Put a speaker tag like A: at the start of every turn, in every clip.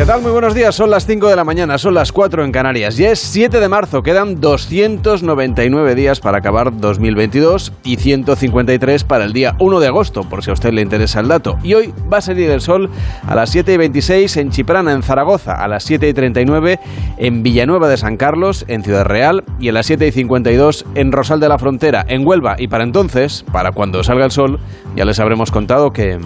A: ¿Qué tal? Muy buenos días. Son las 5 de la mañana, son las 4 en Canarias. Ya es 7 de marzo, quedan 299 días para acabar 2022 y 153 para el día 1 de agosto, por si a usted le interesa el dato. Y hoy va a salir el sol a las 7 y 26 en Chiprana, en Zaragoza, a las 7 y 39 en Villanueva de San Carlos, en Ciudad Real, y a las 7 y 52 en Rosal de la Frontera, en Huelva. Y para entonces, para cuando salga el sol, ya les habremos contado que...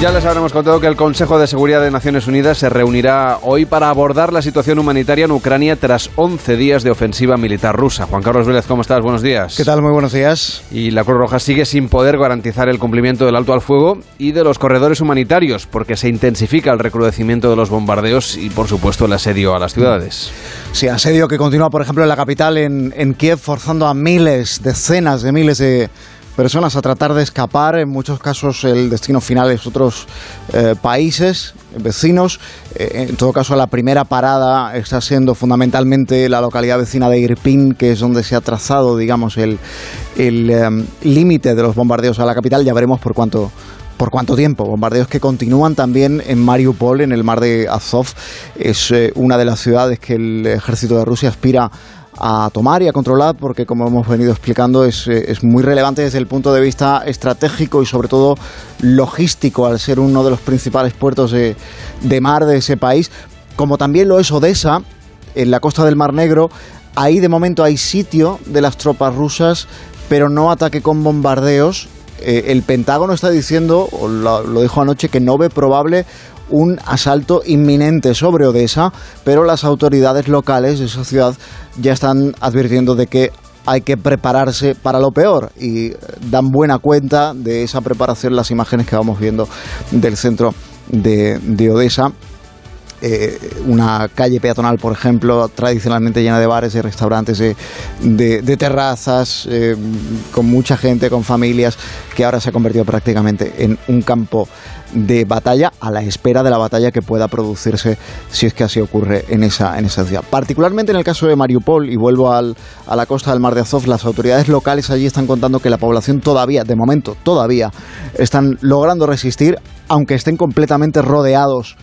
A: Ya les habremos contado que el Consejo de Seguridad de Naciones Unidas se reunirá hoy para abordar la situación humanitaria en Ucrania tras 11 días de ofensiva militar rusa. Juan Carlos Vélez, ¿cómo estás? Buenos días.
B: ¿Qué tal? Muy buenos días.
A: Y la Cruz Roja sigue sin poder garantizar el cumplimiento del alto al fuego y de los corredores humanitarios, porque se intensifica el recrudecimiento de los bombardeos y, por supuesto, el asedio a las ciudades.
B: Sí, asedio que continúa, por ejemplo, en la capital, en, en Kiev, forzando a miles, decenas de miles de personas a tratar de escapar. En muchos casos el destino final es otros eh, países vecinos. Eh, en todo caso, la primera parada está siendo fundamentalmente la localidad vecina de Irpin, que es donde se ha trazado, digamos, el em, límite de los bombardeos a la capital. Ya veremos por cuánto por cuánto tiempo. Bombardeos que continúan también en Mariupol, en el mar de Azov. Es eh, una de las ciudades que el ejército de Rusia aspira a tomar y a controlar porque como hemos venido explicando es, eh, es, muy relevante desde el punto de vista estratégico y sobre todo logístico al ser uno de los principales puertos de, de mar de ese país como también lo es Odessa en la costa del Mar Negro. Ahí de momento hay sitio de las tropas rusas pero no ataque con bombardeos. Eh, el Pentágono está diciendo, o lo, lo dijo anoche, que no ve probable un asalto inminente sobre Odessa, pero las autoridades locales de esa ciudad ya están advirtiendo de que hay que prepararse para lo peor y dan buena cuenta de esa preparación las imágenes que vamos viendo del centro de, de Odessa eh, una calle peatonal, por ejemplo, tradicionalmente llena de bares y restaurantes, de, terrazas, eh, con mucha gente, con familias, que ahora se ha convertido prácticamente en un campo de batalla a la espera de la batalla que pueda producirse si es que así ocurre en esa, en esa ciudad. Particularmente en el caso de Mariupol, y vuelvo al, a la costa del Mar de Azov, las autoridades locales allí están contando que la población todavía, de momento, todavía están logrando resistir, aunque estén completamente rodeados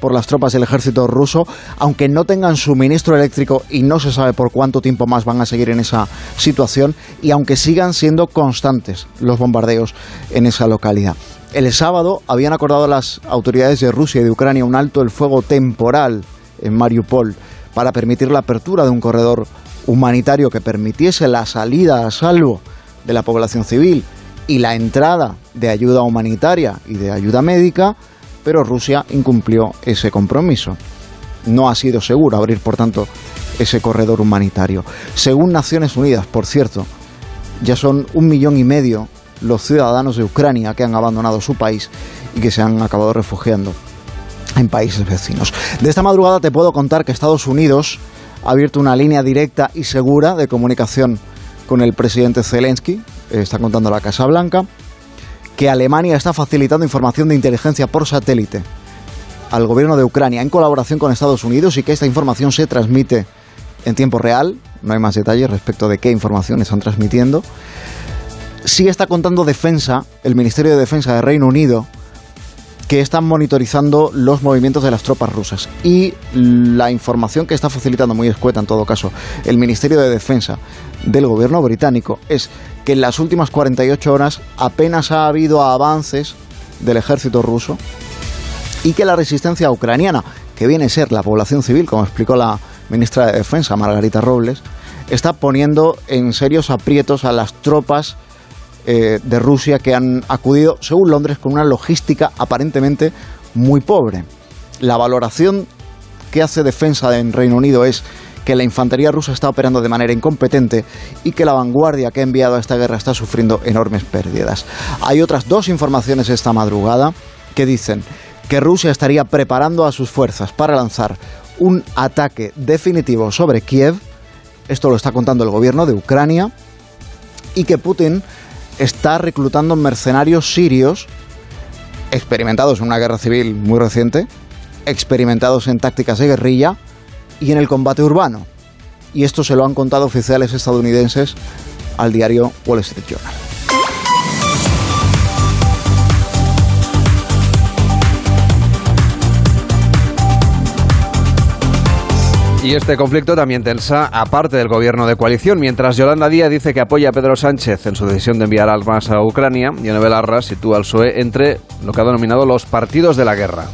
B: por las tropas del ejército ruso, aunque no tengan suministro eléctrico y no se sabe por cuánto tiempo más van a seguir en esa situación, y aunque sigan siendo constantes los bombardeos en esa localidad. El sábado habían acordado las autoridades de Rusia y de Ucrania un alto el fuego temporal en Mariupol para permitir la apertura de un corredor humanitario que permitiese la salida a salvo de la población civil y la entrada de ayuda humanitaria y de ayuda médica pero Rusia incumplió ese compromiso. No ha sido seguro abrir, por tanto, ese corredor humanitario. Según Naciones Unidas, por cierto, ya son un millón y medio los ciudadanos de Ucrania que han abandonado su país y que se han acabado refugiando en países vecinos. De esta madrugada te puedo contar que Estados Unidos ha abierto una línea directa y segura de comunicación con el presidente Zelensky, está contando la Casa Blanca, que Alemania está facilitando información de inteligencia por satélite al gobierno de Ucrania en colaboración con Estados Unidos y que esta información se transmite en tiempo real. No hay más detalles respecto de qué información están transmitiendo. Sí está contando Defensa, el Ministerio de Defensa de Reino Unido, que están monitorizando los movimientos de las tropas rusas. Y la información que está facilitando, muy escueta en todo caso, el Ministerio de Defensa del gobierno británico es que en las últimas 48 horas apenas ha habido avances del ejército ruso y que la resistencia ucraniana, que viene a ser la población civil, como explicó la ministra de Defensa, Margarita Robles, está poniendo en serios aprietos a las tropas eh, de Rusia que han acudido, según Londres, con una logística aparentemente muy pobre. La valoración que hace defensa en Reino Unido es que la infantería rusa está operando de manera incompetente y que la vanguardia que ha enviado a esta guerra está sufriendo enormes pérdidas. Hay otras dos informaciones esta madrugada que dicen que Rusia estaría preparando a sus fuerzas para lanzar un ataque definitivo sobre Kiev, esto lo está contando el gobierno de Ucrania, y que Putin está reclutando mercenarios sirios experimentados en una guerra civil muy reciente, experimentados en tácticas de guerrilla y en el combate urbano. Y esto se lo han contado oficiales estadounidenses al diario Wall Street Journal.
A: Y este conflicto también tensa aparte del gobierno de coalición, mientras Yolanda Díaz dice que apoya a Pedro Sánchez en su decisión de enviar armas a Ucrania, y Anabel Arra sitúa al PSOE entre lo que ha denominado los partidos de la guerra.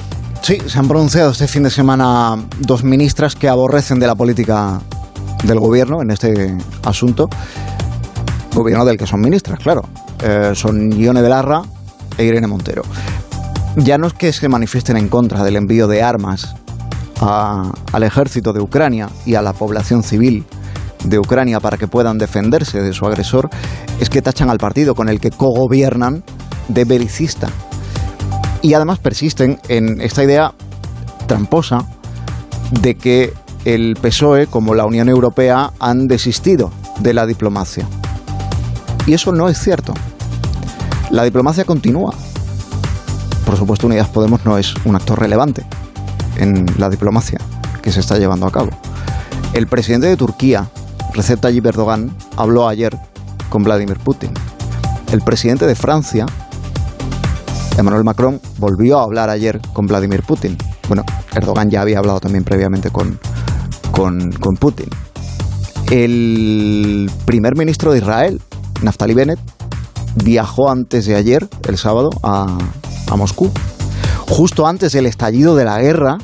B: Sí, se han pronunciado este fin de semana dos ministras que aborrecen de la política del gobierno en este asunto. Gobierno del que son ministras, claro. Eh, son Ione Belarra e Irene Montero. Ya no es que se manifiesten en contra del envío de armas al ejército de Ucrania y a la población civil de Ucrania para que puedan defenderse de su agresor, es que tachan al partido con el que cogobiernan de belicista. Y además persisten en esta idea tramposa de que el PSOE como la Unión Europea han desistido de la diplomacia. Y eso no es cierto. La diplomacia continúa. Por supuesto, Unidas Podemos no es un actor relevante en la diplomacia que se está llevando a cabo. El presidente de Turquía, Recep Tayyip Erdogan, habló ayer con Vladimir Putin. El presidente de Francia, Emmanuel Macron, volvió a hablar ayer con Vladimir Putin. Bueno, Erdogan ya había hablado también previamente con, con, Putin. El primer ministro de Israel, Naftali Bennett, viajó antes de ayer, el sábado, a, a Moscú justo antes del estallido de la guerra,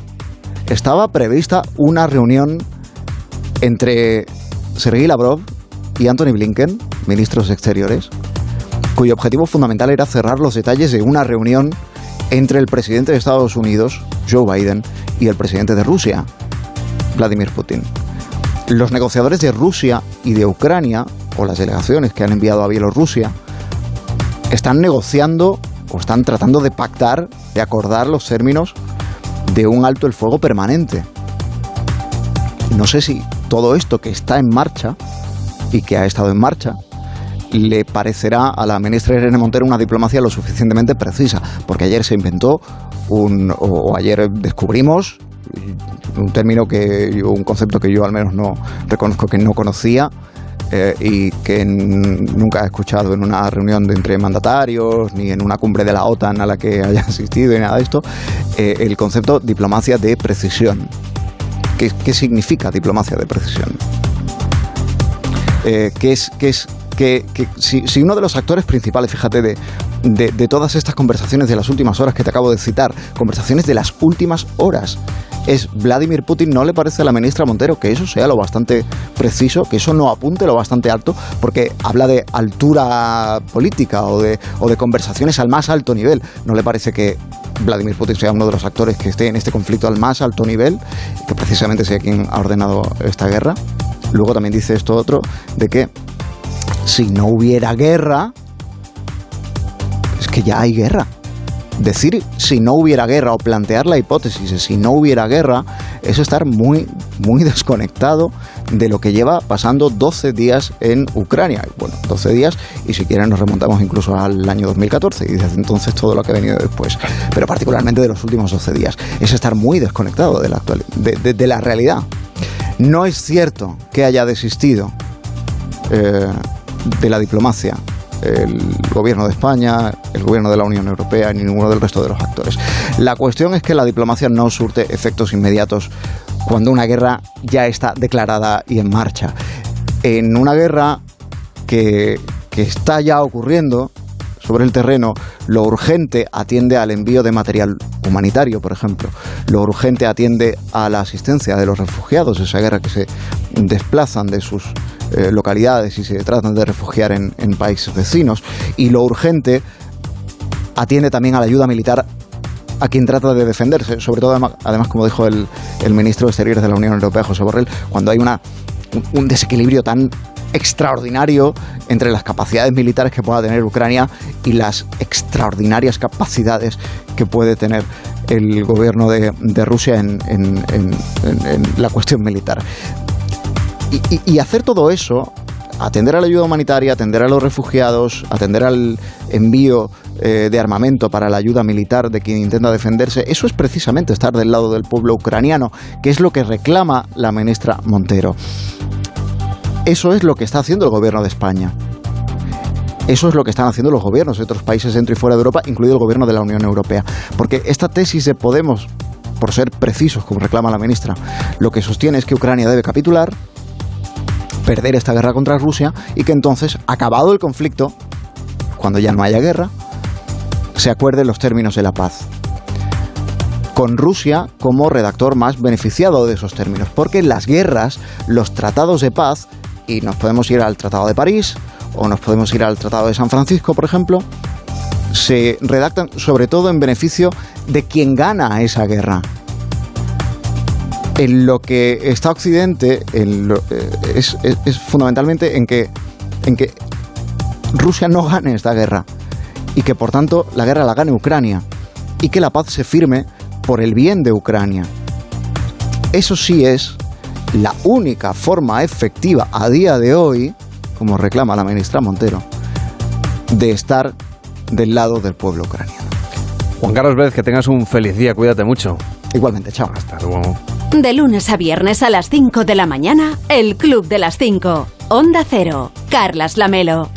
B: estaba prevista una reunión entre Sergei Lavrov y Anthony Blinken, ministros exteriores, cuyo objetivo fundamental era cerrar los detalles de una reunión entre el presidente de Estados Unidos, Joe Biden, y el presidente de Rusia, Vladimir Putin. Los negociadores de Rusia y de Ucrania, o las delegaciones que han enviado a Bielorrusia, están negociando o están tratando de pactar, de acordar los términos de un alto el fuego permanente. No sé si todo esto que está en marcha y que ha estado en marcha le parecerá a la ministra Irene Montero una diplomacia lo suficientemente precisa, porque ayer se inventó un, o ayer descubrimos un término que un concepto que yo al menos no reconozco que no conocía eh, y que nunca he escuchado en una reunión de entre mandatarios ni en una cumbre de la OTAN a la que haya asistido y nada de esto, eh, el concepto diplomacia de precisión. ¿Qué, qué significa diplomacia de precisión? Eh, ¿qué es, qué es que, si, uno de los actores principales, fíjate, de, de, todas estas conversaciones de las últimas horas que te acabo de citar, conversaciones de las últimas horas, es Vladimir Putin, ¿no le parece a la ministra Montero que eso sea lo bastante preciso, que eso no apunte lo bastante alto? Porque habla de altura política o de, conversaciones al más alto nivel. ¿No le parece que Vladimir Putin sea uno de los actores que esté en este conflicto al más alto nivel, que precisamente sea quien ha ordenado esta guerra? Luego también dice esto otro, de que si no hubiera guerra, es que ya hay guerra. Decir si no hubiera guerra o plantear la hipótesis de si no hubiera guerra es estar muy, muy desconectado de lo que lleva pasando 12 días en Ucrania. Bueno, 12 días y si quieren nos remontamos incluso al año 2014 y desde entonces todo lo que ha venido después. Pero particularmente de los últimos 12 días. Es estar muy desconectado de la, actual, de, la realidad. No es cierto que haya desistido eh, de la diplomacia el gobierno de España, el gobierno de la Unión Europea ni ninguno del resto de los actores. La cuestión es que la diplomacia no surte efectos inmediatos cuando una guerra ya está declarada y en marcha. En una guerra que, que está ya ocurriendo, sobre el terreno, lo urgente atiende al envío de material humanitario, por ejemplo. Lo urgente atiende a la asistencia de los refugiados, esa guerra que se desplazan de sus eh, localidades y se tratan de refugiar en, países vecinos. Y lo urgente atiende también a la ayuda militar a quien trata de defenderse, sobre todo además, como dijo el, ministro de Exteriores de la Unión Europea, José Borrell, cuando hay una, un desequilibrio tan extraordinario entre las capacidades militares que pueda tener Ucrania y las extraordinarias capacidades que puede tener el gobierno de, Rusia en, la cuestión militar. Y, hacer todo eso atender a la ayuda humanitaria, atender a los refugiados, atender al envío eh, de armamento para la ayuda militar de quien intenta defenderse, eso es precisamente estar del lado del pueblo ucraniano, que es lo que reclama la ministra Montero. Eso es lo que está haciendo el gobierno de España. Eso es lo que están haciendo los gobiernos de otros países dentro y fuera de Europa, incluido el gobierno de la Unión Europea. Porque esta tesis de Podemos, por ser precisos, como reclama la ministra, lo que sostiene es que Ucrania debe capitular, perder esta guerra contra Rusia y que entonces, acabado el conflicto, cuando ya no haya guerra, se acuerden los términos de la paz. Con Rusia como redactor más beneficiado de esos términos, porque las guerras, los tratados de paz, y nos podemos ir al Tratado de París o nos podemos ir al Tratado de San Francisco, por ejemplo, se redactan sobre todo en beneficio de quien gana esa guerra. En lo que está Occidente eh, es, es, fundamentalmente en que, en que Rusia no gane esta guerra y que por tanto la guerra la gane Ucrania y que la paz se firme por el bien de Ucrania. Eso sí es la única forma efectiva a día de hoy, como reclama la ministra Montero, de estar del lado del pueblo ucraniano.
A: Juan Carlos Vélez, que tengas un feliz día, cuídate mucho.
B: Igualmente, chao.
A: Hasta luego.
C: De lunes a viernes a las 5 de la mañana, el Club de las 5. Onda Cero. Carlas Lamelo.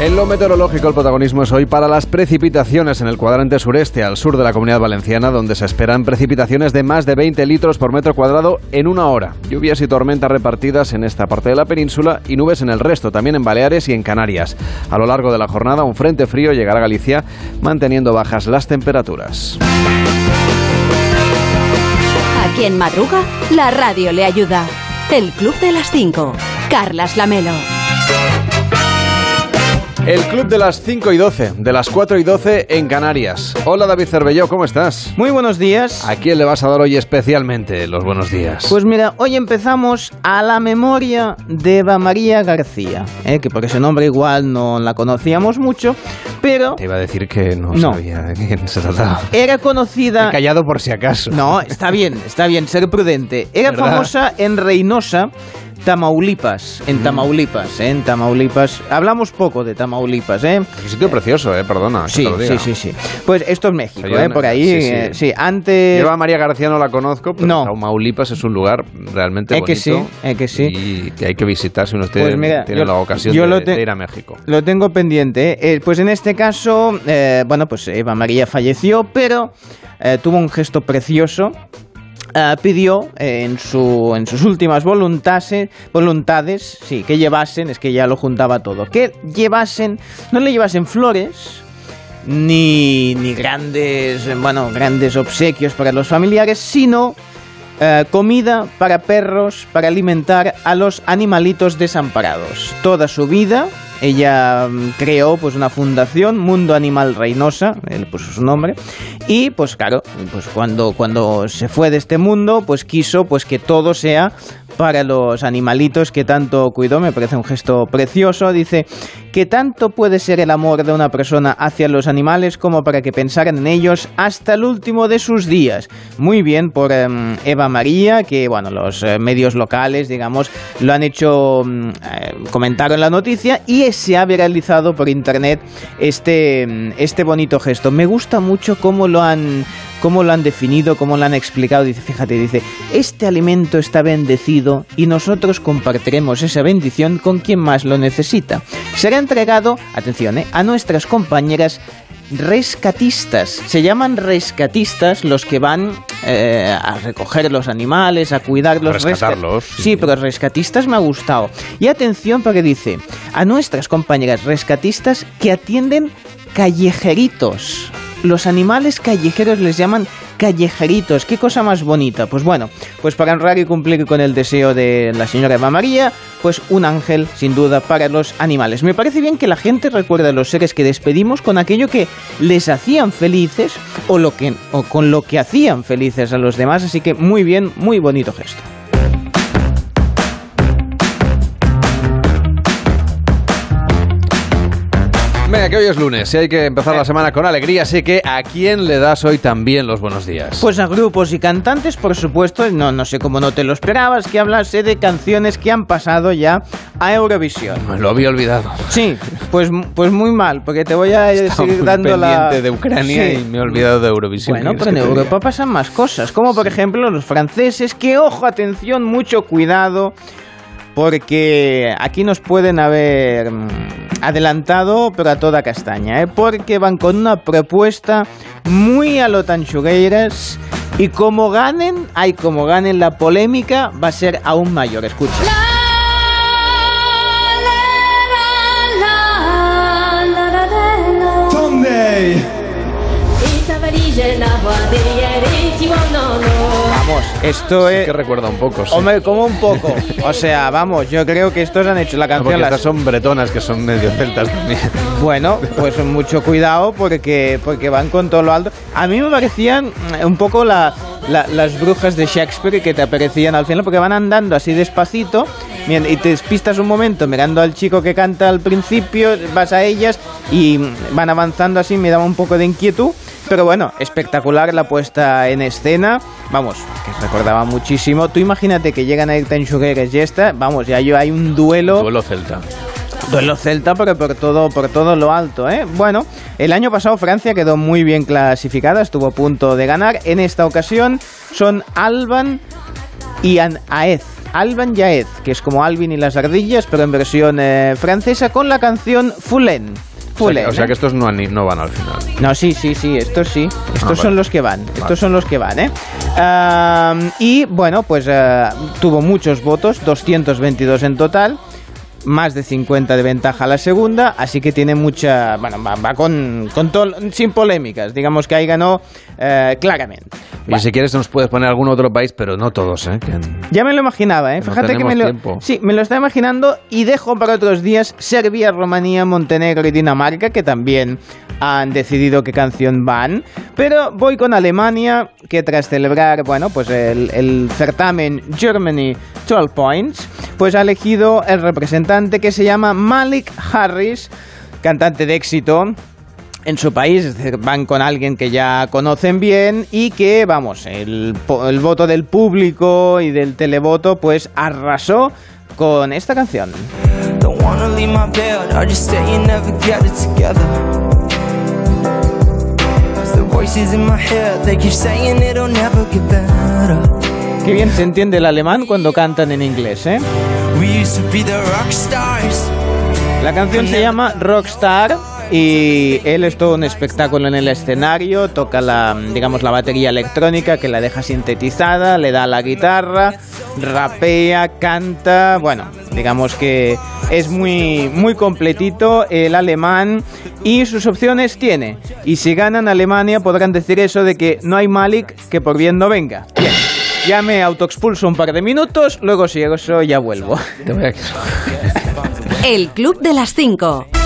A: En lo meteorológico, el protagonismo es hoy para las precipitaciones en el cuadrante sureste, al sur de la comunidad valenciana, donde se esperan precipitaciones de más de 20 litros por metro cuadrado en una hora. Lluvias y tormentas repartidas en esta parte de la península y nubes en el resto, también en Baleares y en Canarias. A lo largo de la jornada, un frente frío llegará a Galicia, manteniendo bajas las temperaturas.
C: A quien madruga, la radio le ayuda. El Club de las 5. Carlas Lamelo.
A: El club de las 5 y 12, de las 4 y 12 en Canarias. Hola David Cervelló, ¿cómo estás?
D: Muy buenos días.
A: ¿A quién le vas a dar hoy especialmente los buenos días?
D: Pues mira, hoy empezamos a la memoria de Eva María García, ¿eh? que por ese nombre igual no la conocíamos mucho, pero...
A: Te iba a decir que no, sabía de quién se trataba.
D: Era conocida...
A: He callado por si acaso.
D: No, está bien, está bien, ser prudente. Era famosa en Reynosa Tamaulipas, en mm. Tamaulipas, ¿eh? en Tamaulipas. Hablamos poco de Tamaulipas, ¿eh?
A: Es un sitio precioso, ¿eh? Perdona.
D: Sí, sí, sí, sí. Pues esto es México, ¿eh? Por ahí, sí, sí. Eh, sí antes...
A: Yo a María García no la conozco, pero no. Tamaulipas es un lugar realmente bonito.
D: Que sí, es que sí.
A: Y que hay que visitar si uno pues tiene, la ocasión de, ir a México.
D: Lo tengo pendiente, ¿eh? Pues en este caso, bueno, pues Eva María falleció, pero tuvo un gesto precioso eh, pidió en, su, en sus últimas voluntades, voluntades, sí, que llevasen, es que ya lo juntaba todo, que llevasen, no le llevasen flores, ni, ni grandes, bueno, grandes obsequios para los familiares, sino eh, comida para perros, para alimentar a los animalitos desamparados. Toda su vida ella mm, creó pues una fundación, Mundo Animal Reynosa, él puso su nombre, y pues claro, pues cuando, cuando se fue de este mundo, pues quiso pues que todo sea para los animalitos que tanto cuidó, me parece un gesto precioso, dice que tanto puede ser el amor de una persona hacia los animales como para que pensaran en ellos hasta el último de sus días. Muy bien por em, Eva María, que bueno, los eh, medios locales, digamos, lo han hecho, mm, eh, comentaron la noticia y se ha viralizado por internet este, este bonito gesto. Me gusta mucho cómo lo han cómo lo han definido, cómo lo han explicado. Dice, fíjate, dice, este alimento está bendecido y nosotros compartiremos esa bendición con quien más lo necesita. Entregado, atención, eh, a nuestras compañeras rescatistas. Se llaman rescatistas los que van eh, a recoger los animales, a cuidarlos.
A: Rescatarlos.
D: sí. pero rescatistas me ha gustado. Y atención porque dice, a nuestras compañeras rescatistas que atienden callejeritos. Los animales callejeros les llaman callejeritos. Qué cosa más bonita. Pues bueno, pues para honrar y cumplir con el deseo de la señora Eva María, pues un ángel, sin duda, para los animales. Me parece bien que la gente recuerde a los seres que despedimos con aquello que les hacían felices o, lo que, o con lo que hacían felices a los demás. Así que muy bien, muy bonito gesto.
A: Venga, que hoy es lunes y hay que empezar la semana con alegría, así que ¿a quién le das hoy también los buenos días?
D: Pues a grupos y cantantes, por supuesto, no, no sé cómo no te lo esperabas, que hablase de canciones que han pasado ya a Eurovisión.
A: Lo había olvidado.
D: Sí, pues, pues muy mal, porque te voy a
A: Estaba
D: seguir
A: muy
D: dando la...
A: de Ucrania
D: Sí.
A: y me he olvidado de Eurovisión.
D: Bueno,
A: ¿Qué
D: pero en Europa pasan más cosas, como por ejemplo los franceses, que ojo, atención, mucho cuidado, porque aquí nos pueden haber mm, adelantado, pero a toda castaña, ¿eh? porque van con una propuesta muy a lo tanchugueiras y como ganen, ay, como ganen la polémica, va a ser aún mayor. Escucha. Vamos, esto
A: Sí
D: es...
A: que recuerda un poco, sí.
D: Hombre, como un poco. O sea, vamos, yo creo que estos han hecho la
A: No,
D: canción.
A: porque
D: las-
A: estas son bretonas, que son medio celtas también.
D: Bueno, pues mucho cuidado porque, porque van con todo lo alto. A mí me parecían mm, un poco la- la- las brujas de Shakespeare que te aparecían al final porque van andando así despacito y te despistas un momento mirando al chico que canta al principio, vas a ellas y van avanzando así, me daba un poco de inquietud. Pero bueno, espectacular la puesta en escena. Vamos, que recordaba muchísimo. Tú imagínate que llegan a ir Tensugueres y esta, vamos, ya hay un duelo.
A: Duelo celta.
D: Duelo celta, pero por todo, por todo lo alto, ¿eh? Bueno, el año pasado Francia quedó muy bien clasificada, estuvo a punto de ganar. En esta ocasión son Alban y Aez. Alban y Aez, que es como Alvin y las ardillas, pero en versión eh, francesa con la canción Fulen.
A: O sea, que, o sea
D: ¿eh?
A: que estos no, han- no van al final.
D: No, sí, sí, sí, estos sí. Estos
A: vale.
D: son los que van. Estos
A: Vale.
D: son los que van, ¿eh? Y bueno, pues eh, tuvo muchos votos, 222 en total. Más de 50 de ventaja a la segunda, así que tiene mucha. Bueno, va, va con, con todo. Sin polémicas, digamos que ahí ganó eh, claramente.
A: Y si quieres nos puedes poner algún otro país, pero no todos, ¿eh? Que-
D: Ya me lo imaginaba, ¿eh?
A: Que no
D: Fíjate que me lo,
A: tiempo.
D: sí, me lo estaba imaginando y dejo para otros días Serbia, Rumanía, Montenegro y Dinamarca, que también han decidido qué canción van. Pero voy con Alemania, que tras celebrar, bueno, pues el, el certamen Germany 12 Points, pues ha elegido el representante que se llama Malik Harris, cantante de éxito en su país, van con alguien que ya conocen bien y que, vamos, el, el voto del público y del televoto, pues arrasó con esta canción. Qué bien se entiende el alemán cuando cantan en inglés, ¿eh? La canción se llama Rockstar y él es todo un espectáculo en el escenario, toca la, digamos, la batería electrónica que la deja sintetizada, le da la guitarra, rapea, canta, bueno, digamos que es muy, muy completito el alemán y sus opciones tiene. Y si ganan Alemania podrán decir eso de que no hay Malik que por bien no venga. Bien. Ya me autoexpulso un par de minutos, luego si eso ya vuelvo.
C: El Club de las 5.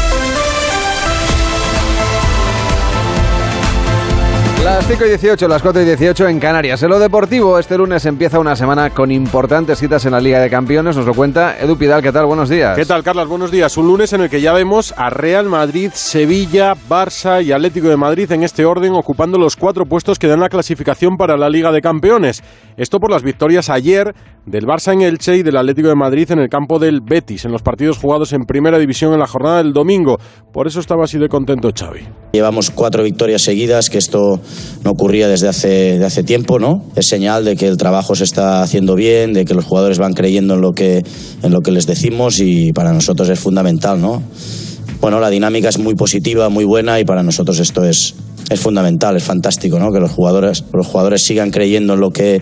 A: Las 5 y 18, las 4 y 18 en Canarias. En lo deportivo, este lunes empieza una semana con importantes citas en la Liga de Campeones. Nos lo cuenta Edu Pidal. ¿Qué tal? Buenos días.
E: ¿Qué tal, Carlos? Buenos días. Un lunes en el que ya vemos a Real Madrid, Sevilla, Barça y Atlético de Madrid en este orden, ocupando los cuatro puestos que dan la clasificación para la Liga de Campeones. Esto por las victorias ayer del Barça en Elche y del Atlético de Madrid en el campo del Betis, en los partidos jugados en Primera División en la jornada del domingo. Por eso estaba así de contento Xavi.
F: Llevamos cuatro victorias seguidas, que esto no ocurría desde hace, de hace tiempo, ¿no? Es señal de que el trabajo se está haciendo bien, de que los jugadores van creyendo en lo que, en lo que les decimos y para nosotros es fundamental, ¿no? Bueno, la dinámica es muy positiva, muy buena y para nosotros esto es, es fundamental, es fantástico, ¿no? Que los jugadores, los jugadores sigan creyendo en lo que,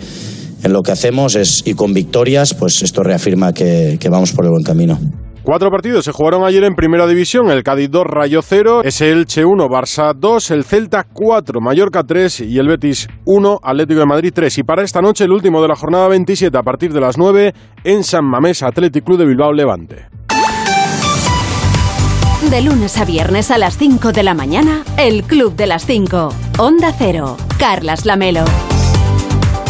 F: en lo que hacemos es, y con victorias, pues esto reafirma que, que vamos por el buen camino.
E: Cuatro partidos se jugaron ayer en Primera División, el Cádiz 2, Rayo 0, ese Elche 1, Barça 2, el Celta 4, Mallorca 3 y el Betis 1, Atlético de Madrid 3. Y para esta noche el último de la jornada 27 a partir de las 9 en San Mamés, Athletic Club de Bilbao Levante.
C: De lunes a viernes a las 5 de la mañana, El Club de las 5. Onda Cero. Carlas Lamelo.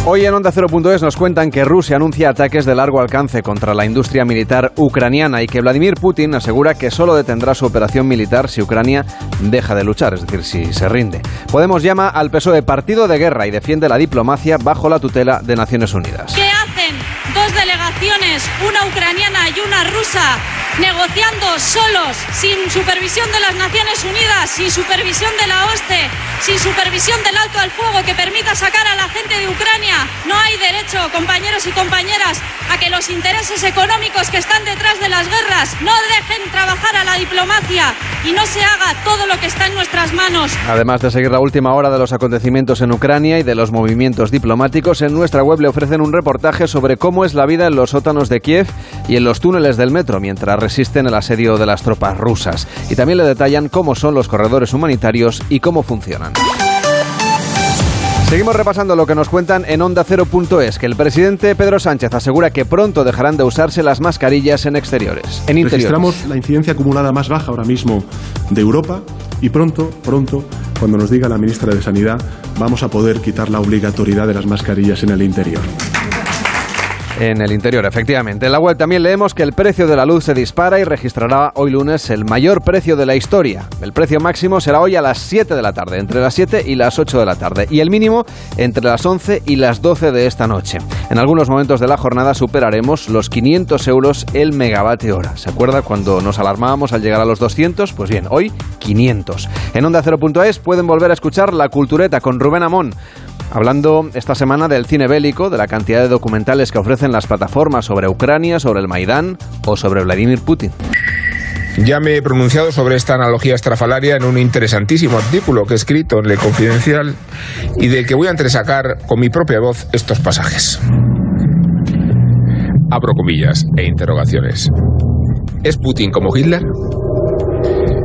A: Hoy en Onda 0.es nos cuentan que Rusia anuncia ataques de largo alcance contra la industria militar ucraniana y que Vladimir Putin asegura que solo detendrá su operación militar si Ucrania deja de luchar, es decir, si se rinde. Podemos llama al PSOE partido de guerra y defiende la diplomacia bajo la tutela de Naciones Unidas.
G: ¿Qué hacen dos delegaciones, una ucraniana y una rusa, negociando solos, sin supervisión de las Naciones Unidas, sin supervisión de la OSCE, sin supervisión del alto al fuego que permita sacar a la gente de Ucrania? No hay derecho, compañeros y compañeras, a que los intereses económicos que están detrás de las guerras no dejen trabajar a la diplomacia y no se haga todo lo que está en nuestras manos.
A: Además de seguir la última hora de los acontecimientos en Ucrania y de los movimientos diplomáticos, en nuestra web le ofrecen un reportaje sobre cómo es la vida en los sótanos de Kiev y en los túneles del metro mientras resisten el asedio de las tropas rusas. Y también le detallan cómo son los corredores humanitarios y cómo funcionan. Seguimos repasando lo que nos cuentan en Onda 0.es, que el presidente Pedro Sánchez asegura que pronto dejarán de usarse las mascarillas en exteriores. En interiores.
H: Registramos la incidencia acumulada más baja ahora mismo de Europa y pronto, pronto, cuando nos diga la ministra de Sanidad, vamos a poder quitar la obligatoriedad de las mascarillas en el interior.
A: En el interior, efectivamente. En la web también leemos que el precio de la luz se dispara y registrará hoy lunes el mayor precio de la historia. El precio máximo será hoy a las 7 de la tarde, entre las 7 y las 8 de la tarde, y el mínimo entre las 11 y las 12 de esta noche. En algunos momentos de la jornada superaremos los 500 euros el megavatio hora. ¿Se acuerda cuando nos alarmábamos al llegar a los 200? Pues bien, hoy 500. En Onda 0.es pueden volver a escuchar La Cultureta con Rubén Amón hablando esta semana del cine bélico, de la cantidad de documentales que ofrecen las plataformas sobre Ucrania, sobre el Maidán o sobre Vladimir Putin.
I: Ya me he pronunciado sobre esta analogía estrafalaria en un interesantísimo artículo que he escrito en Le Confidencial y del que voy a entresacar con mi propia voz estos pasajes. Abro comillas e interrogaciones. ¿Es Putin como Hitler?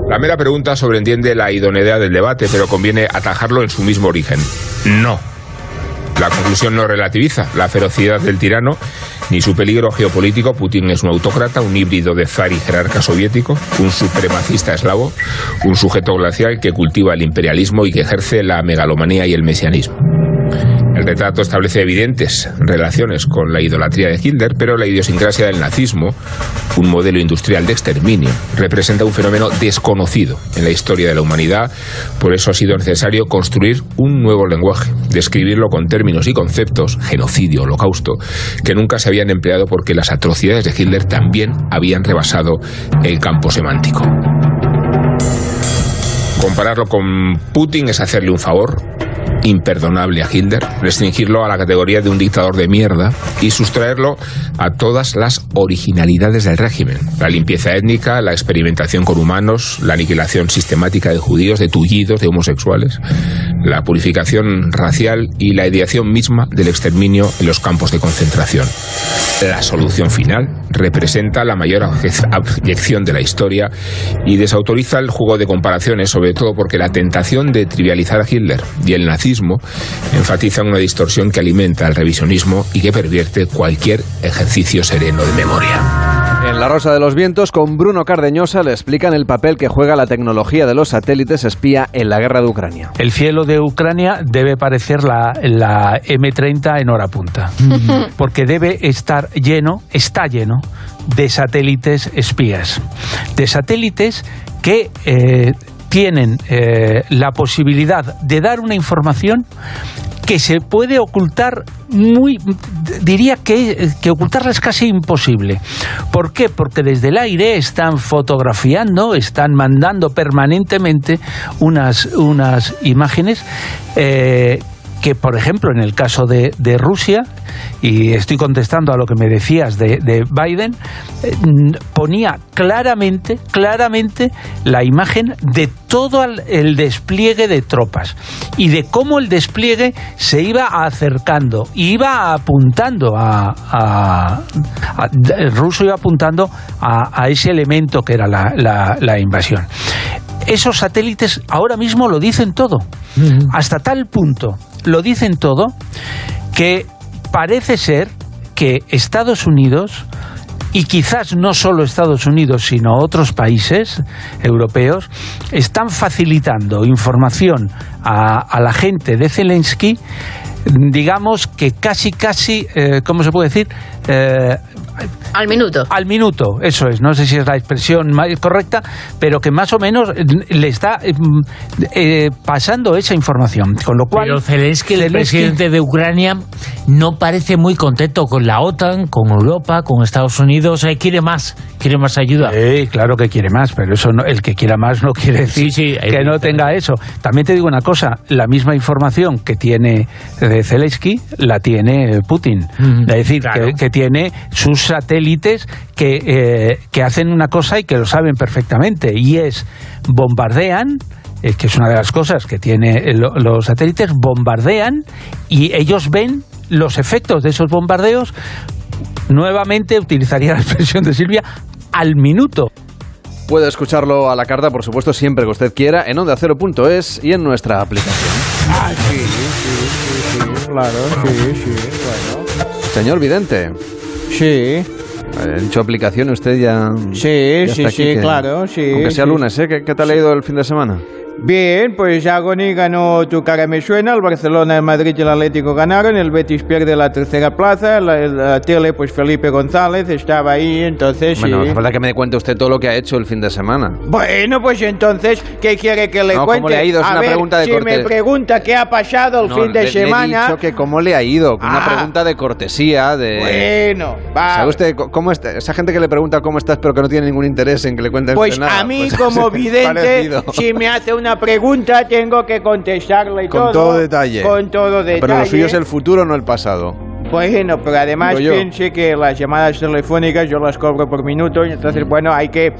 I: La mera pregunta sobreentiende la idoneidad del debate, pero conviene atajarlo en su mismo origen. No. La conclusión no relativiza la ferocidad del tirano ni su peligro geopolítico. Putin es un autócrata, un híbrido de zar y jerarca soviético, un supremacista eslavo, un sujeto glacial que cultiva el imperialismo y que ejerce la megalomanía y el mesianismo. El retrato establece evidentes relaciones con la idolatría de Hitler, pero la idiosincrasia del nazismo, un modelo industrial de exterminio, representa un fenómeno desconocido en la historia de la humanidad. Por eso ha sido necesario construir un nuevo lenguaje, describirlo con términos y conceptos, genocidio, holocausto, que nunca se habían empleado porque las atrocidades de Hitler también habían rebasado el campo semántico. Compararlo con Putin es hacerle un favor imperdonable a Hitler, restringirlo a la categoría de un dictador de mierda y sustraerlo a todas las originalidades del régimen. La limpieza étnica, la experimentación con humanos, la aniquilación sistemática de judíos, de tullidos, de homosexuales, la purificación racial y la ideación misma del exterminio en los campos de concentración. La solución final representa la mayor abyección de la historia y desautoriza el juego de comparaciones, sobre todo porque la tentación de trivializar a Hitler y el nazismo enfatiza una distorsión que alimenta el revisionismo y que pervierte cualquier ejercicio sereno de memoria.
A: En La Rosa de los Vientos, con Bruno Cardeñosa, le explican el papel que juega la tecnología de los satélites espía en la guerra de Ucrania.
J: El cielo de Ucrania debe parecer la, la M30 en hora punta, porque debe estar lleno, está lleno, de satélites espías. De satélites que... Eh, tienen eh, la posibilidad de dar una información que se puede ocultar muy, diría que, que, ocultarla es casi imposible. ¿Por qué? Porque desde el aire están fotografiando, están mandando permanentemente unas, unas imágenes eh, que, por ejemplo, en el caso de, de, Rusia, y estoy contestando a lo que me decías de, de Biden, eh, ponía claramente, claramente la imagen de todo el, despliegue de tropas y de cómo el despliegue se iba acercando, iba apuntando a, a, a el ruso iba apuntando a, a, ese elemento que era la, la, la invasión esos satélites ahora mismo lo dicen todo. Hasta tal punto lo dicen todo que parece ser que Estados Unidos y quizás no solo Estados Unidos, sino otros países europeos, están facilitando información a, la gente de Zelensky digamos que casi, casi, eh, ¿cómo se puede decir? Eh,
K: Al minuto.
J: al minuto, eso es, no sé si es la expresión más correcta, pero que más o menos le está eh, eh, pasando esa información. Con lo cual,
L: Pero Zelensky, el
J: Zelensky-
L: presidente de Ucrania, no parece muy contento con la OTAN, con Europa, con Estados Unidos. Eh, quiere más, quiere más ayuda.
J: Sí, claro que quiere más, pero eso no- el que quiera más no quiere decir
L: Sí, sí,
J: que no tenga eso. También te digo una cosa, la misma información que tiene de Zelensky la tiene Putin.
L: Mm,
J: es decir,
L: claro.
J: que, que tiene sus satélites que, eh, que hacen una cosa y que lo saben perfectamente, y es bombardean eh, que es una de las cosas que tiene eh, lo- los satélites, bombardean y ellos ven los efectos de esos bombardeos nuevamente utilizaría la expresión de Silvia al minuto.
A: Puede escucharlo a la carta, por supuesto, siempre que usted quiera, en onda ondacero.es y en nuestra aplicación.
D: Ah, sí, sí, sí, sí, claro, sí, sí, bueno.
A: Señor Vidente.
D: Sí.
A: He dicho aplicación, usted ya.
D: Sí,
A: ya
D: sí, sí,
A: que-
D: claro, sí.
A: Aunque sea
D: sí.
A: lunes, ¿eh? ¿Qué, qué tal ha ido el fin de semana?
D: Bien, pues Agoni ganó Tu cara me suena, el Barcelona, el Madrid y el Atlético ganaron, el Betis pierde la tercera plaza, la, la tele pues Felipe González estaba ahí, entonces
A: Bueno,
D: sí.
A: es verdad que me cuente usted todo lo que ha hecho el fin de semana.
D: Bueno, pues entonces, ¿qué quiere que le
A: No, ¿cómo
D: cuente?
A: le ha ido? Es
D: A
A: una
D: ver,
A: pregunta de
D: si
A: corte.
D: me pregunta qué ha pasado el
A: No,
D: fin de
A: le- Le he
D: semana...
A: dicho que cómo le ha ido. Una
D: Ah.
A: pregunta de cortesía, de.
D: Bueno, va.
A: ¿Sabe usted cómo está? Esa gente que le pregunta cómo estás, pero que no tiene ningún interés en que le cuenten
D: Pues
A: nada.
D: a mí
A: pues
D: como vidente, si me hace una pregunta tengo que contestarle y
A: Con
D: todo.
A: todo detalle.
D: Con todo detalle.
A: Pero lo suyo es el futuro, no el pasado.
D: Bueno, pero además piense que las llamadas telefónicas yo las cobro por minuto entonces, bueno, hay que...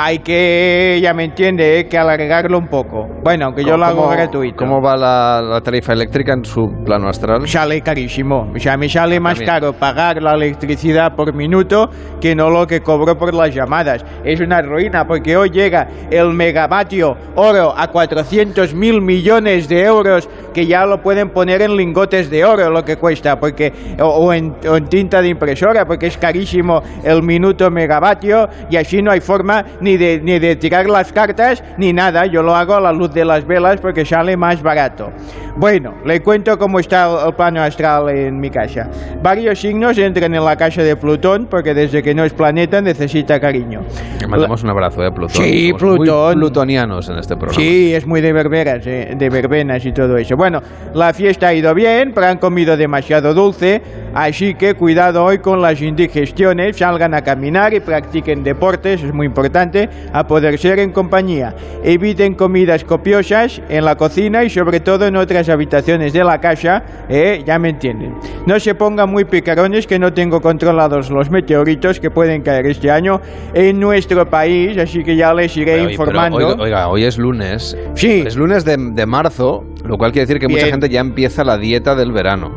D: Hay que, ya me entiende, eh, que alargarlo un poco. Bueno, aunque yo lo hago
A: ¿Cómo-
D: gratuito.
A: ¿Cómo va la, la tarifa eléctrica en su plano astral?
D: Sale carísimo. O sea, me sale más
A: También.
D: caro pagar la electricidad por minuto que no lo que cobro por las llamadas. Es una ruina porque hoy llega el megavatio oro a 400 mil millones de euros que ya lo pueden poner en lingotes de oro lo que cuesta porque o, o en, o en tinta de impresora porque es carísimo el minuto megavatio y así no hay forma ni de, ni de tirar las cartas ni nada. Yo lo hago a la luz de las velas porque sale más barato. Bueno, le cuento cómo está el, plano astral en mi casa. Varios signos entran en la casa de Plutón porque desde que no es planeta necesita cariño.
A: Le mandamos un abrazo, ¿eh, Plutón?
D: Sí,
A: Somos muy
D: Plutón.
A: plutonianos en este programa.
D: Sí, es muy de verbenas, eh, de verbenas y todo eso. Bueno, la fiesta ha ido bien, pero han comido demasiado dulce, así que cuidado hoy con las indigestiones, salgan a caminar y practiquen deportes, es muy importante, a poder ser en compañía. Eviten comidas copiosas en la cocina y sobre todo en otras habitaciones de la casa, eh, ya me entienden. No se pongan muy picarones que no tengo controlados los meteoritos que pueden caer este año en nuestro país, así que ya les iré
A: Pero, oye, pero,
D: informando.
A: oiga, oiga, hoy es lunes.
D: Sí.
A: Es lunes de, de marzo, lo cual quiere decir que mucha gente ya empieza la dieta del verano.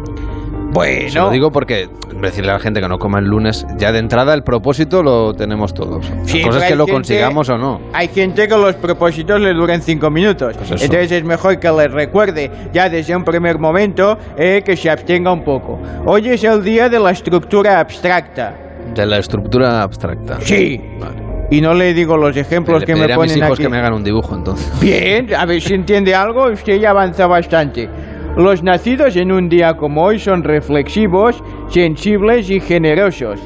D: Bueno.
A: Se lo digo porque decirle a la gente que no coma el lunes, ya de entrada el propósito lo tenemos todos.
D: Sí,
A: la cosa es que lo
D: gente-
A: consigamos o no.
D: Hay gente que los propósitos le duran cinco minutos.
A: Pues.
D: Entonces es mejor que les recuerde ya desde un primer momento eh, que se abstenga un poco. Hoy es el día de la estructura abstracta.
A: De la estructura abstracta.
D: Sí.
A: Vale.
D: Y no le digo los ejemplos
A: Le
D: que me
A: pediré a mis
D: ponen
A: hijos
D: aquí.
A: que me hagan un dibujo entonces.
D: Bien, a ver si entiende algo, usted ya avanza bastante. Los nacidos en un día como hoy son reflexivos, sensibles y generosos.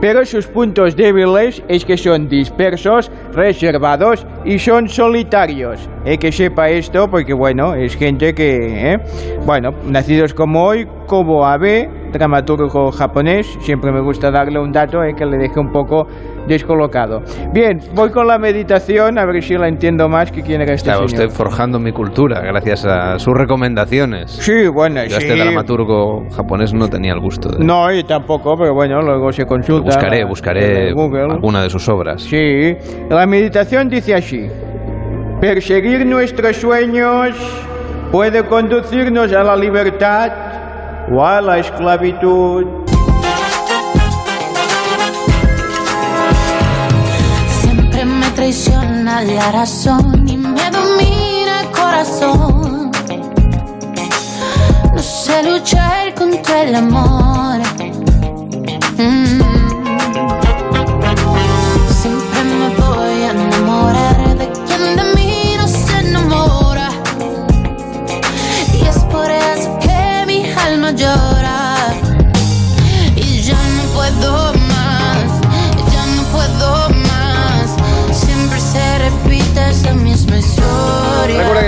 D: Pero sus puntos débiles es que son dispersos, reservados y son solitarios. Hay que sepa esto porque, bueno, es gente que, ¿eh? bueno, nacidos como hoy, Kobo Abe, dramaturgo japonés, siempre me gusta darle un dato eh, que le deje un poco descolocado. Bien, voy con la meditación a ver si la entiendo más que quién era este
A: Estaba
D: señor.
A: usted forjando mi cultura gracias a sus recomendaciones.
D: Sí, bueno,
A: Yo
D: sí.
A: este dramaturgo japonés no tenía el gusto de...
D: No, y tampoco, pero bueno, luego se consulta.
A: Buscaré, buscaré alguna de sus obras.
D: Sí, la meditación dice así. Perseguir nuestros sueños puede conducirnos a la libertad a la esclavitud.
M: Siempre me traiciona la razón y me domina el corazón. No sé luchar contra el amor.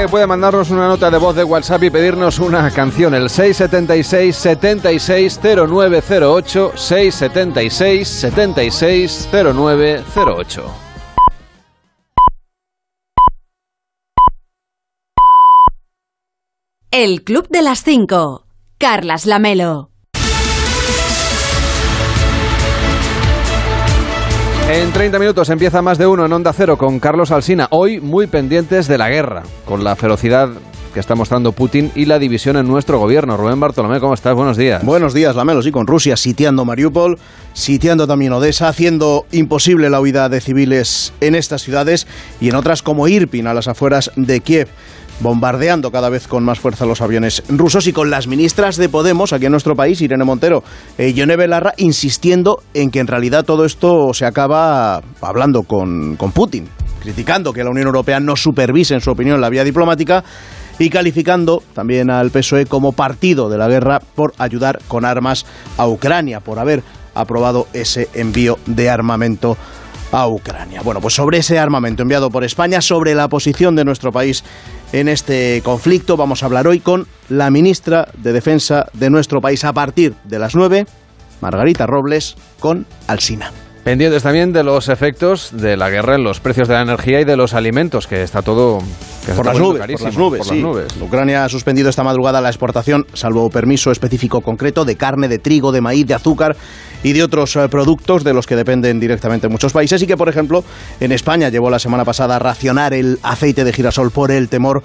A: Puede mandarnos una nota de voz de WhatsApp y pedirnos una canción. El 676 76 0908 676 76 0908.
C: El Club de las 5. Carlas Lamelo.
A: En 30 minutos empieza más de uno en Onda Cero con Carlos Alsina. Hoy muy pendientes de la guerra, con la ferocidad que está mostrando Putin y la división en nuestro gobierno. Rubén Bartolomé, ¿cómo estás? Buenos días.
K: Buenos días, Lamelo. Sí, con Rusia sitiando Mariupol, sitiando también Odessa, haciendo imposible la huida de civiles en estas ciudades y en otras como Irpin, a las afueras de Kiev bombardeando cada vez con más fuerza los aviones rusos y con las ministras de Podemos aquí en nuestro país, Irene Montero y Yone Belarra, insistiendo en que en realidad todo esto se acaba hablando con, con Putin, criticando que la Unión Europea no supervise, en su opinión, la vía diplomática y calificando también al PSOE como partido de la guerra por ayudar con armas a Ucrania, por haber aprobado ese envío de armamento a Ucrania. Bueno, pues sobre ese armamento enviado por España, sobre la posición de nuestro país en este conflicto, vamos a hablar hoy con la ministra de Defensa de nuestro país a partir de las 9, Margarita Robles, con Alsina.
A: Pendientes también de los efectos de la guerra en los precios de la energía y de los alimentos, que está todo que
K: Por
A: está
K: las, nubes, por las nubes,
A: por
K: sí.
A: las nubes.
K: Ucrania ha suspendido esta madrugada la exportación, salvo permiso específico concreto, de carne, de trigo, de maíz, de azúcar y de otros eh, productos de los que dependen directamente muchos países y que, por ejemplo, en España llevó la semana pasada a racionar el aceite de girasol por el temor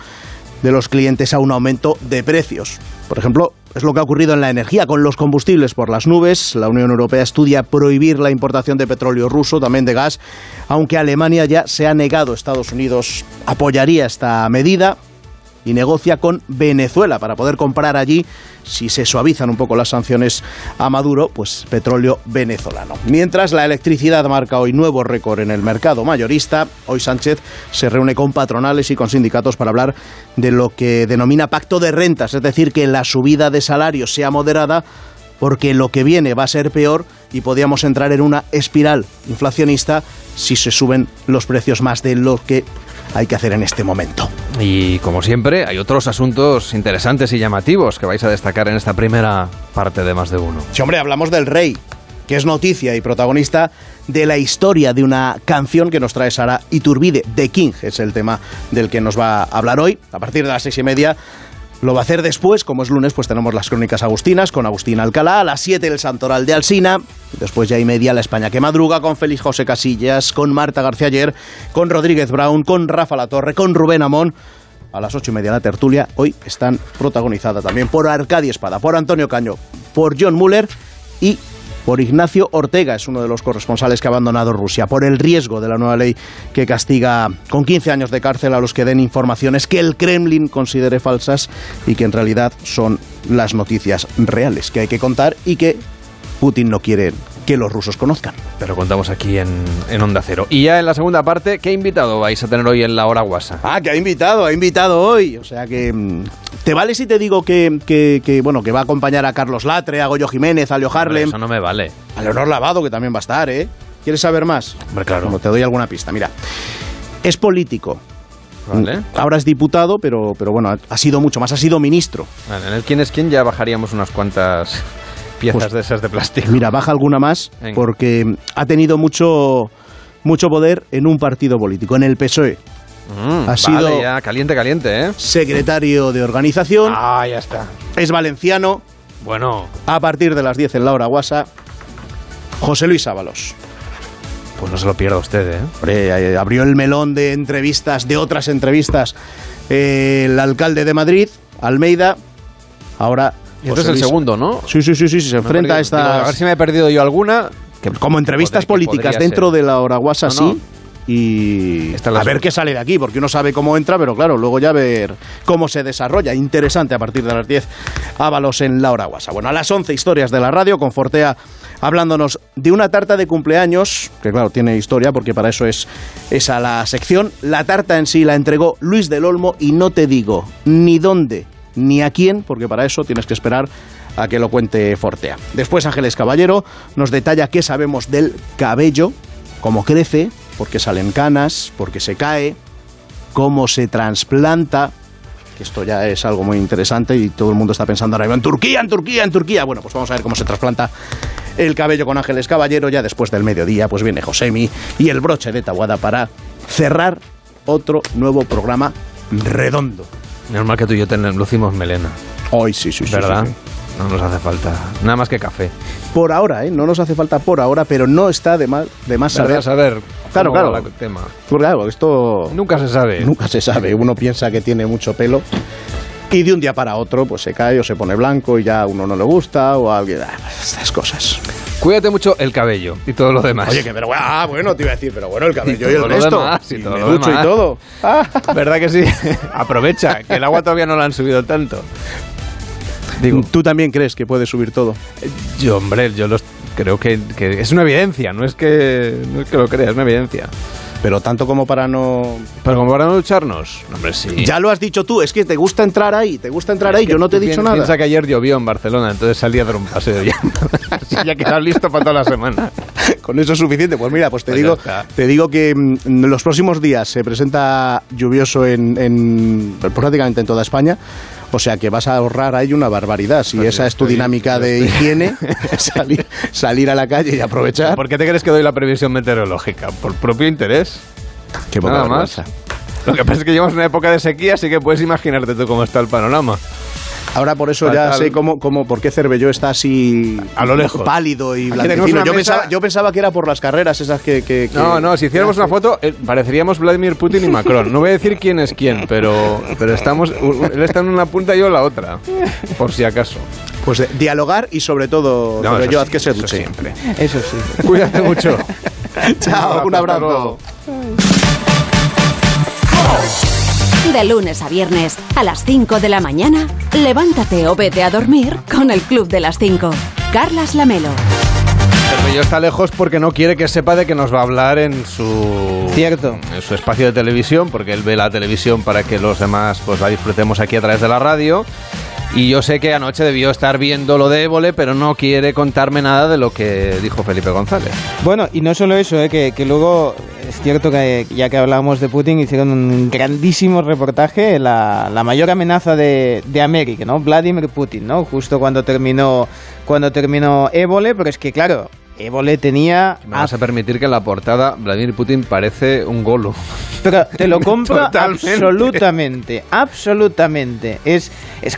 K: de los clientes a un aumento de precios. Por ejemplo, es lo que ha ocurrido en la energía con los combustibles por las nubes. La Unión Europea estudia prohibir la importación de petróleo ruso, también de gas, aunque Alemania ya se ha negado. Estados Unidos apoyaría esta medida y negocia con Venezuela para poder comprar allí, si se suavizan un poco las sanciones a Maduro, pues petróleo venezolano. Mientras la electricidad marca hoy nuevo récord en el mercado mayorista, hoy Sánchez se reúne con patronales y con sindicatos para hablar de lo que denomina pacto de rentas, es decir, que la subida de salarios sea moderada porque lo que viene va a ser peor y podríamos entrar en una espiral inflacionista si se suben los precios más de lo que hay que hacer en este momento.
A: Y como siempre, hay otros asuntos interesantes y llamativos que vais a destacar en esta primera parte de más de uno.
K: Sí, hombre, hablamos del rey, que es noticia y protagonista de la historia de una canción que nos trae Sara Iturbide. The King es el tema del que nos va a hablar hoy. A partir de las seis y media lo va a hacer después, como es lunes, pues tenemos las crónicas agustinas con Agustín Alcalá, a las 7 el Santoral de Alsina, después ya y media la España que madruga con Félix José Casillas, con Marta García Ayer, con Rodríguez Brown, con Rafa Latorre, con Rubén Amón. A las ocho y media la tertulia, hoy están protagonizada también por Arcadia Espada, por Antonio Caño, por John Muller y por Ignacio Ortega, es uno de los corresponsales que ha abandonado Rusia, por el riesgo de la nueva ley que castiga con 15 años de cárcel a los que den informaciones que el Kremlin considere falsas y que en realidad son las noticias reales que hay que contar y que Putin no quiere que los rusos conozcan.
A: Pero contamos aquí en, en Onda Cero. Y ya en la segunda parte, ¿qué invitado vais a tener hoy en la hora guasa?
K: Ah, que ha invitado, ha invitado hoy. O sea que. mm, ¿Te vale si te digo que, que- que, bueno, que va a acompañar a Carlos Latre, a Goyo Jiménez, a Leo Harlem?
A: Eso no me vale.
K: A Leonor Lavado, que también va a estar, ¿eh? ¿Quieres saber más?
A: Hombre, claro.
K: Te doy alguna pista. Mira, es político.
A: Vale.
K: Ahora es diputado, pero, pero bueno, ha sido mucho más, ha sido ministro.
A: Vale, en el quién es quién ya bajaríamos unas cuantas piezas
K: Pues-
A: de esas de plástico.
K: Mira, baja alguna más
A: Venga.
K: porque ha tenido mucho, mucho poder en un partido político, en el PSOE.
A: Mm,
K: ha
A: vale,
K: sido-
A: ya, caliente, caliente, ¿eh?
K: Secretario de organización,
A: Ah, ya está.
K: es valenciano,
A: Bueno,
K: a partir de las 10 en la hora guasa, José Luis Ábalos.
A: pues no se lo pierda usted, ¿eh?
K: Hombre, eh, abrió el melón de entrevistas, de otras entrevistas, eh, el alcalde de Madrid, Almeida, ahora...
A: Y este
K: José
A: es el segundo, ¿no?
K: Sí, sí, sí, sí, se enfrenta a estas...
A: a ver si me he perdido yo alguna.
K: como entrevistas políticas dentro de la Oraguasa, sí. Y
A: Esta
K: a ver qué sale de aquí, porque uno sabe cómo entra, pero claro, luego ya ver cómo se desarrolla. Interesante a partir de las 10, Ábalos en la Oraguasa. Bueno, a las 11, historias de la radio, con Fortea hablándonos de una tarta de cumpleaños, que claro, tiene historia, porque para eso es esa la sección. La tarta en sí la entregó Luis del Olmo y no te digo ni dónde ni a quién, porque para eso tienes que esperar a que lo cuente Fortea. Después Ángeles Caballero nos detalla qué sabemos del cabello, cómo crece, por qué salen canas, por qué se cae, cómo se trasplanta esto ya es algo muy interesante y todo el mundo está pensando ahora en Turquía, en Turquía, en Turquía. Bueno, pues vamos a ver cómo se trasplanta el cabello con Ángeles Caballero. Ya después del mediodía, pues viene Josemi y el broche de Taguada para cerrar otro nuevo programa redondo.
A: Normal que tú y yo ten- lucimos melena.
K: Hoy sí, sí, sí.
A: ¿Verdad?
K: sí, sí.
A: No nos hace falta nada más que café.
K: Por ahora, ¿eh? No nos hace falta por ahora, pero no está de, mal, de más saber.
A: saber
K: Claro, claro.
A: el tema.
K: Porque, claro, esto
A: Nunca se sabe.
K: nunca se sabe. Uno piensa que tiene mucho pelo y de un día para otro pues se cae o se pone blanco y ya a uno no le gusta o a alguien... ah, estas cosas.
A: Cuídate mucho el cabello y todo lo demás.
K: Oye, que pero ah, bueno, te iba a decir, pero bueno, el cabello y,
A: todo
K: el resto.
A: demás, y
K: y
A: todo
K: me
A: lo
K: ducho
A: demás.
K: y todo. Ah.
A: ¿Verdad que sí? Aprovecha, que el agua todavía no la han subido tanto. Digo,
K: ¿Tú también crees que puede subir todo?
A: yo, hombre, yo los creo que, que es una evidencia, no es que no es que lo crea, es una evidencia.
K: Pero tanto como para no...
A: Pero como para no ducharnos, no, hombre, sí.
K: Ya lo has dicho tú, es que te gusta entrar ahí, te gusta entrar ahí,
A: Es que
K: yo no te he dicho nada.
A: Piensa que ayer llovió en Barcelona, entonces salí a dar un paseo ya. Así ya quedas listo para toda la semana.
K: Con eso es suficiente. Pues mira, pues te
A: Pues
K: digo, te digo que mm, en los próximos días se presenta lluvioso en, en- prácticamente en toda España. O sea que vas a ahorrar ahí una barbaridad. Si
A: Pues
K: esa es tu
A: estoy-
K: dinámica de higiene, salir, salir a la calle y aprovechar.
A: ¿Por qué te crees que doy la previsión meteorológica? ¿Por propio interés?
K: Qué poca
A: Nada más. Lo que pasa es que llevamos una época de sequía, así que puedes imaginarte tú cómo está el panorama.
K: Ahora por eso ya sé cómo, cómo, por qué Cervelló está así
A: A lo lejos.
K: pálido y blanquecino. Yo,
A: mesa-
K: pensaba, yo pensaba que era por las carreras esas que... que- que-
A: No, no, si hiciéramos una foto, eh, pareceríamos Vladimir Putin y Macron. No voy a decir quién es quién, pero, pero estamos. Él está en una punta y yo en la otra. Por si acaso.
K: Pues de- dialogar y sobre todo,
A: No,
K: Cervelló,
A: eso
K: haz que
A: sí,
K: se
A: eso
K: duche.
A: siempre.
D: Eso sí.
A: Cuídate mucho.
K: Chao, un abrazo.
C: De lunes a viernes, a las 5 de la mañana, levántate o vete a dormir con el Club de las 5. Carlas Lamelo.
A: El Bello está lejos porque no quiere que sepa de que nos va a hablar en su.
D: Cierto.
A: En su espacio de televisión, porque él ve la televisión para que los demás pues la disfrutemos aquí a través de la radio. Y yo sé que anoche debió estar viendo lo de Évole, pero no quiere contarme nada de lo que dijo Felipe González.
D: Bueno, y no solo eso, eh, que, que luego es cierto que ya que hablábamos de Putin, hicieron un grandísimo reportaje, la, la mayor amenaza de, de América, ¿no? Vladimir Putin, ¿no? Justo cuando terminó, cuando terminó Évole, pero es que claro, Évole tenía...
A: Me vas a permitir que en la portada Vladimir Putin parece un golo.
D: Pero te lo compro
A: Totalmente.
D: absolutamente, absolutamente. Es, es.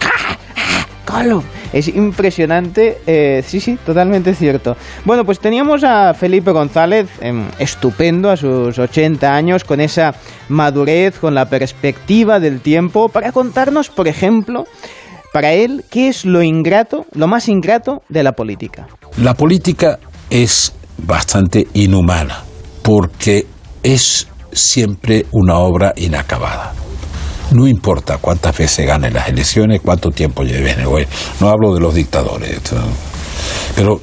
D: Es impresionante, eh, sí, sí, totalmente cierto. Bueno, pues teníamos a Felipe González, em, estupendo a sus 80 años, con esa madurez, con la perspectiva del tiempo, para contarnos, por ejemplo, para él, qué es lo ingrato, lo más ingrato de la política.
N: La política es bastante inhumana porque es siempre una obra inacabada. No importa cuántas veces gane las elecciones, cuánto tiempo lleve en el gobierno. No hablo de los dictadores. Pero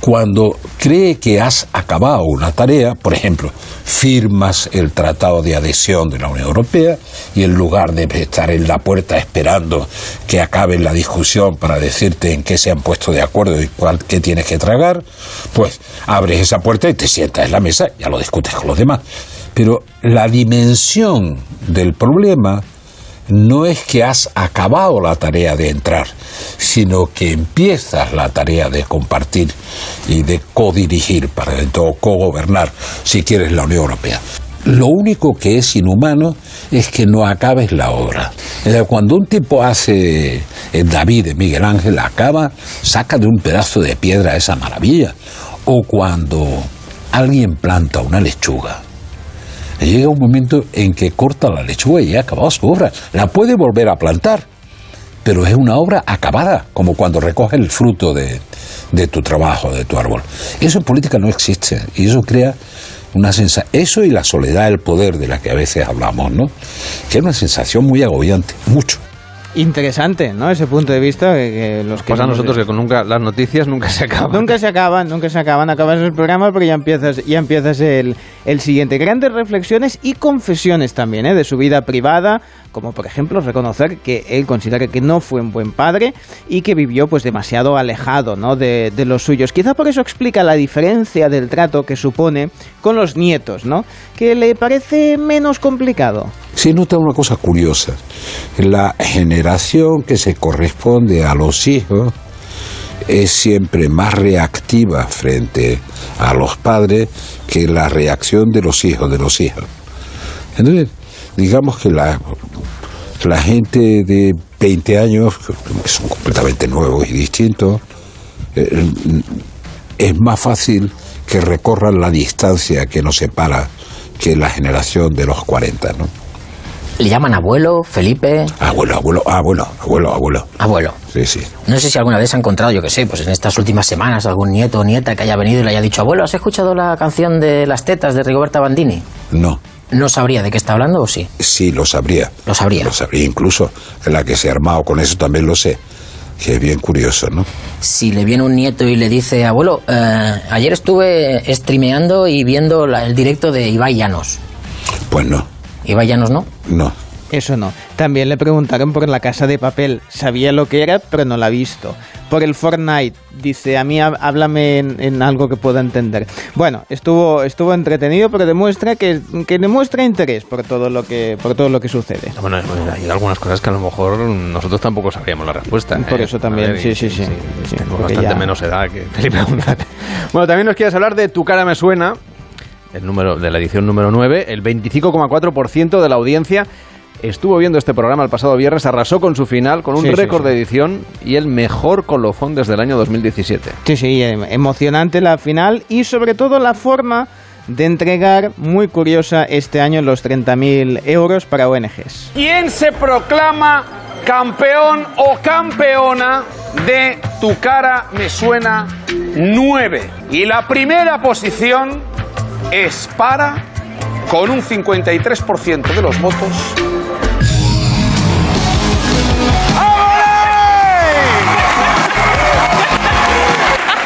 N: cuando cree que has acabado una tarea, por ejemplo, firmas el tratado de adhesión de la Unión Europea y en lugar de estar en la puerta esperando que acabe la discusión para decirte en qué se han puesto de acuerdo y cuál, qué tienes que tragar, pues abres esa puerta y te sientas en la mesa, ya lo discutes con los demás. Pero la dimensión del problema no es que has acabado la tarea de entrar, sino que empiezas la tarea de compartir y de codirigir, para dentro cogobernar, si quieres, la Unión Europea. Lo único que es inhumano es que no acabes la obra. Cuando un tipo hace David de Miguel Ángel, acaba, saca de un pedazo de piedra esa maravilla. O cuando alguien planta una lechuga, llega un momento en que corta la lechuga y ha acabado su obra. La puede volver a plantar, pero es una obra acabada, como cuando recoges el fruto de, de tu trabajo, de tu árbol. Eso en política no existe y eso crea una sensación, eso y la soledad del poder de la que a veces hablamos, ¿no? Que es una sensación muy agobiante, mucho.
D: Interesante, ¿no? Ese punto de vista que, que los que
A: Pasa a nosotros que con nunca las noticias nunca se acaban.
D: Nunca se acaban, nunca se acaban. Acabas el programa porque ya empiezas, ya empiezas el, el siguiente. Grandes reflexiones y confesiones también, ¿eh? De su vida privada, como por ejemplo reconocer que él considera que no fue un buen padre y que vivió pues demasiado alejado, ¿no? De, de los suyos. Quizá por eso explica la diferencia del trato que supone con los nietos, ¿no? Que le parece menos complicado.
N: se nota una cosa curiosa. La generación que se corresponde a los hijos es siempre más reactiva frente a los padres que la reacción de los hijos de los hijos. Entonces, digamos que la, la gente de 20 años, que son completamente nuevos y distintos, eh, es más fácil que recorran la distancia que nos separa que la generación de los 40, ¿no?
O: ¿Le llaman abuelo, Felipe?
N: Abuelo, abuelo, abuelo, abuelo, abuelo.
O: Abuelo.
N: Sí, sí.
O: No sé si alguna vez ha encontrado, yo que sé, pues en estas últimas semanas algún nieto o nieta que haya venido y le haya dicho, abuelo, ¿has escuchado la canción de Las tetas de Rigoberta Bandini?
N: No.
O: ¿No sabría de qué está hablando o sí?
N: Sí, lo sabría.
O: Lo sabría.
N: Lo sabría incluso. La que se ha armado con eso también lo sé. Que es bien curioso, ¿no?
O: Si le viene un nieto y le dice, abuelo, eh, ayer estuve streameando y viendo la- el directo de Ibai Llanos.
N: Pues no,
O: ¿Ibai Llanos no?
N: no.
D: Eso no. También le preguntaron por la casa de papel. Sabía lo que era, pero no la ha visto. Por el Fortnite. Dice, a mí há- háblame en, en algo que pueda entender. Bueno, estuvo, estuvo entretenido, pero demuestra que, que demuestra interés por todo lo que, por todo lo que sucede.
A: Bueno, hay algunas cosas que a lo mejor nosotros tampoco sabríamos la respuesta.
D: Por
A: ¿eh?
D: eso también,
A: ver,
D: sí,
A: y-
D: sí, sí. sí,
A: Tenemos
D: porque
A: bastante
D: ya-
A: menos edad que Felipe. Bueno, también nos quieres hablar de Tu cara me suena, el número de la edición número 9, el 25,4% de la audiencia estuvo viendo este programa el pasado viernes, arrasó con su final, con un
D: Sí, sí,
A: récord
D: sí.
A: de edición y el mejor colofón desde el año 2017.
D: Sí, sí, em- emocionante la final y sobre todo la forma de entregar, muy curiosa este año, los 30.000 euros para ONGs.
P: ¿Quién se proclama campeón o campeona de Tu cara me suena 9? Y la primera posición es para, con un 53% de los votos,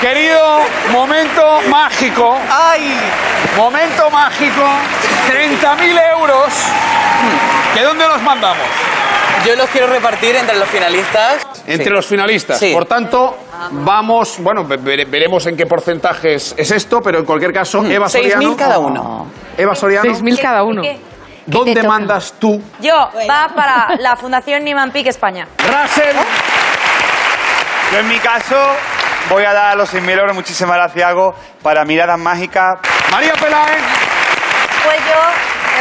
P: Querido momento mágico. ¡Ay! Momento mágico. 30.000 euros. ¿De dónde los mandamos?
Q: Yo los quiero repartir entre los finalistas.
P: Entre
Q: Sí.
P: los finalistas.
Q: Sí.
P: Por tanto, vamos. Bueno, ve- vere- veremos en qué porcentaje es, es esto, pero en cualquier caso, Eva
Q: 6.000
P: Soriano.
Q: cada uno.
P: Eva Soriano.
R: 6.000 cada uno.
P: ¿Dónde mandas tú?
R: Yo, va para la Fundación Niman Pic España.
P: Russell.
S: Yo en mi caso voy a dar los 6.000 euros, muchísimas gracias, hago para Miradas Mágicas.
P: María Peláez.
R: Pues yo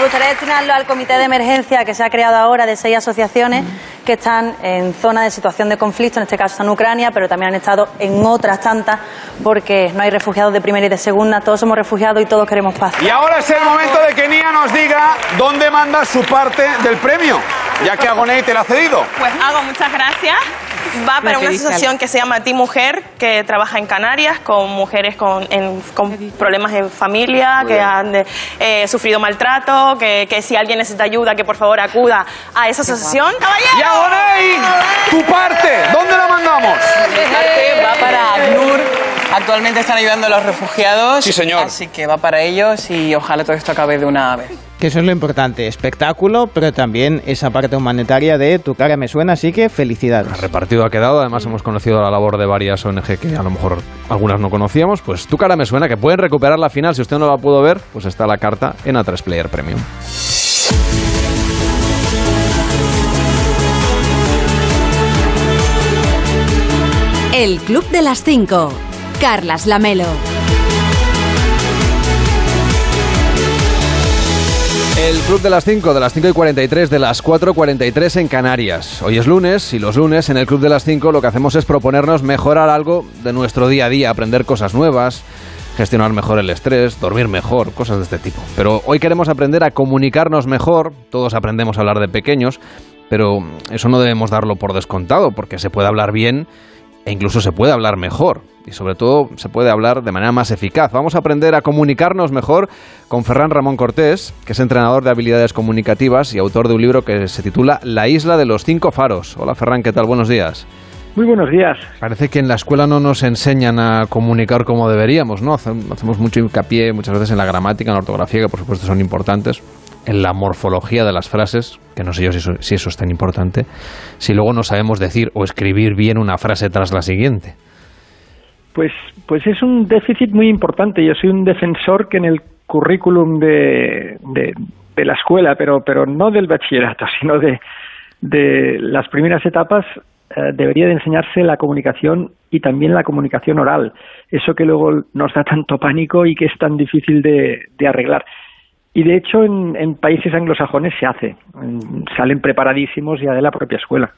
R: me gustaría destinarlo al comité de emergencia que se ha creado ahora de seis asociaciones que están en zona de situación de conflicto, en este caso está en Ucrania, pero también han estado en otras tantas porque no hay refugiados de primera y de segunda, todos somos refugiados y todos queremos paz.
P: Y ahora es el momento de que Nia nos diga dónde manda su parte del premio, ya que Agoney te la ha cedido.
T: Pues hago muchas gracias. Va para una asociación que se llama Ti Mujer, que trabaja en Canarias con mujeres con, en- con problemas en familia, que han eh, sufrido maltrato, que, que si alguien necesita ayuda, que por favor acuda a esa asociación.
P: Y Agoney, tu parte, ¿dónde la mandamos?
Q: Mi parte va para ACNUR. Actualmente están ayudando a los refugiados.
P: Sí, señor.
Q: Así que va para ellos y ojalá todo esto acabe de una vez.
D: Que eso es lo importante, espectáculo, pero también esa parte humanitaria de tu cara me suena, así que felicidades.
A: Repartido ha quedado, además hemos conocido la labor de varias ONG que a lo mejor algunas no conocíamos, pues tu cara me suena que pueden recuperar la final, si usted no la pudo ver, pues está la carta en A3 Player Premium.
C: El Club de las 5. Carlas Lamelo.
A: El Club de las 5, de las 5 y 43, de las 4 y 43 en Canarias. Hoy es lunes y los lunes en el Club de las 5 lo que hacemos es proponernos mejorar algo de nuestro día a día, aprender cosas nuevas, gestionar mejor el estrés, dormir mejor, cosas de este tipo. Pero hoy queremos aprender a comunicarnos mejor, todos aprendemos a hablar de pequeños, pero eso no debemos darlo por descontado, porque se puede hablar bien e incluso se puede hablar mejor y sobre todo se puede hablar de manera más eficaz. Vamos a aprender a comunicarnos mejor con Ferran Ramón Cortés, que es entrenador de habilidades comunicativas y autor de un libro que se titula La isla de los cinco faros. Hola Ferran, ¿qué tal? Buenos días.
U: Muy buenos días.
A: Parece que en la escuela no nos enseñan a comunicar como deberíamos, ¿no? Hace- Hacemos mucho hincapié muchas veces en la gramática, en la ortografía, que por supuesto son importantes, en la morfología de las frases, que no sé yo si eso, si eso es tan importante, si luego no sabemos decir o escribir bien una frase tras la siguiente.
U: Pues, pues es un déficit muy importante. Yo soy un defensor que en el currículum de, de la escuela, pero, pero no del bachillerato, sino de, de las primeras etapas, eh, debería de enseñarse la comunicación y también la comunicación oral. Eso que luego nos da tanto pánico y que es tan difícil de, de arreglar. Y de hecho en, países anglosajones se hace. En- Salen preparadísimos ya de la propia escuela.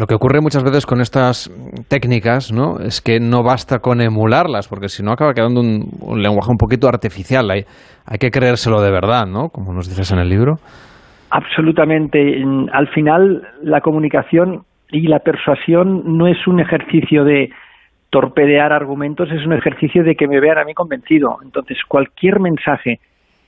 A: Lo que ocurre muchas veces con estas técnicas, ¿no? Es que no basta con emularlas, porque si no acaba quedando un, lenguaje un poquito artificial. Hay, hay que creérselo de verdad, ¿no? Como nos dices en el libro.
U: Absolutamente. En- Al final, la comunicación y la persuasión no es un ejercicio de torpedear argumentos, es un ejercicio de que me vean a mí convencido. Entonces, cualquier mensaje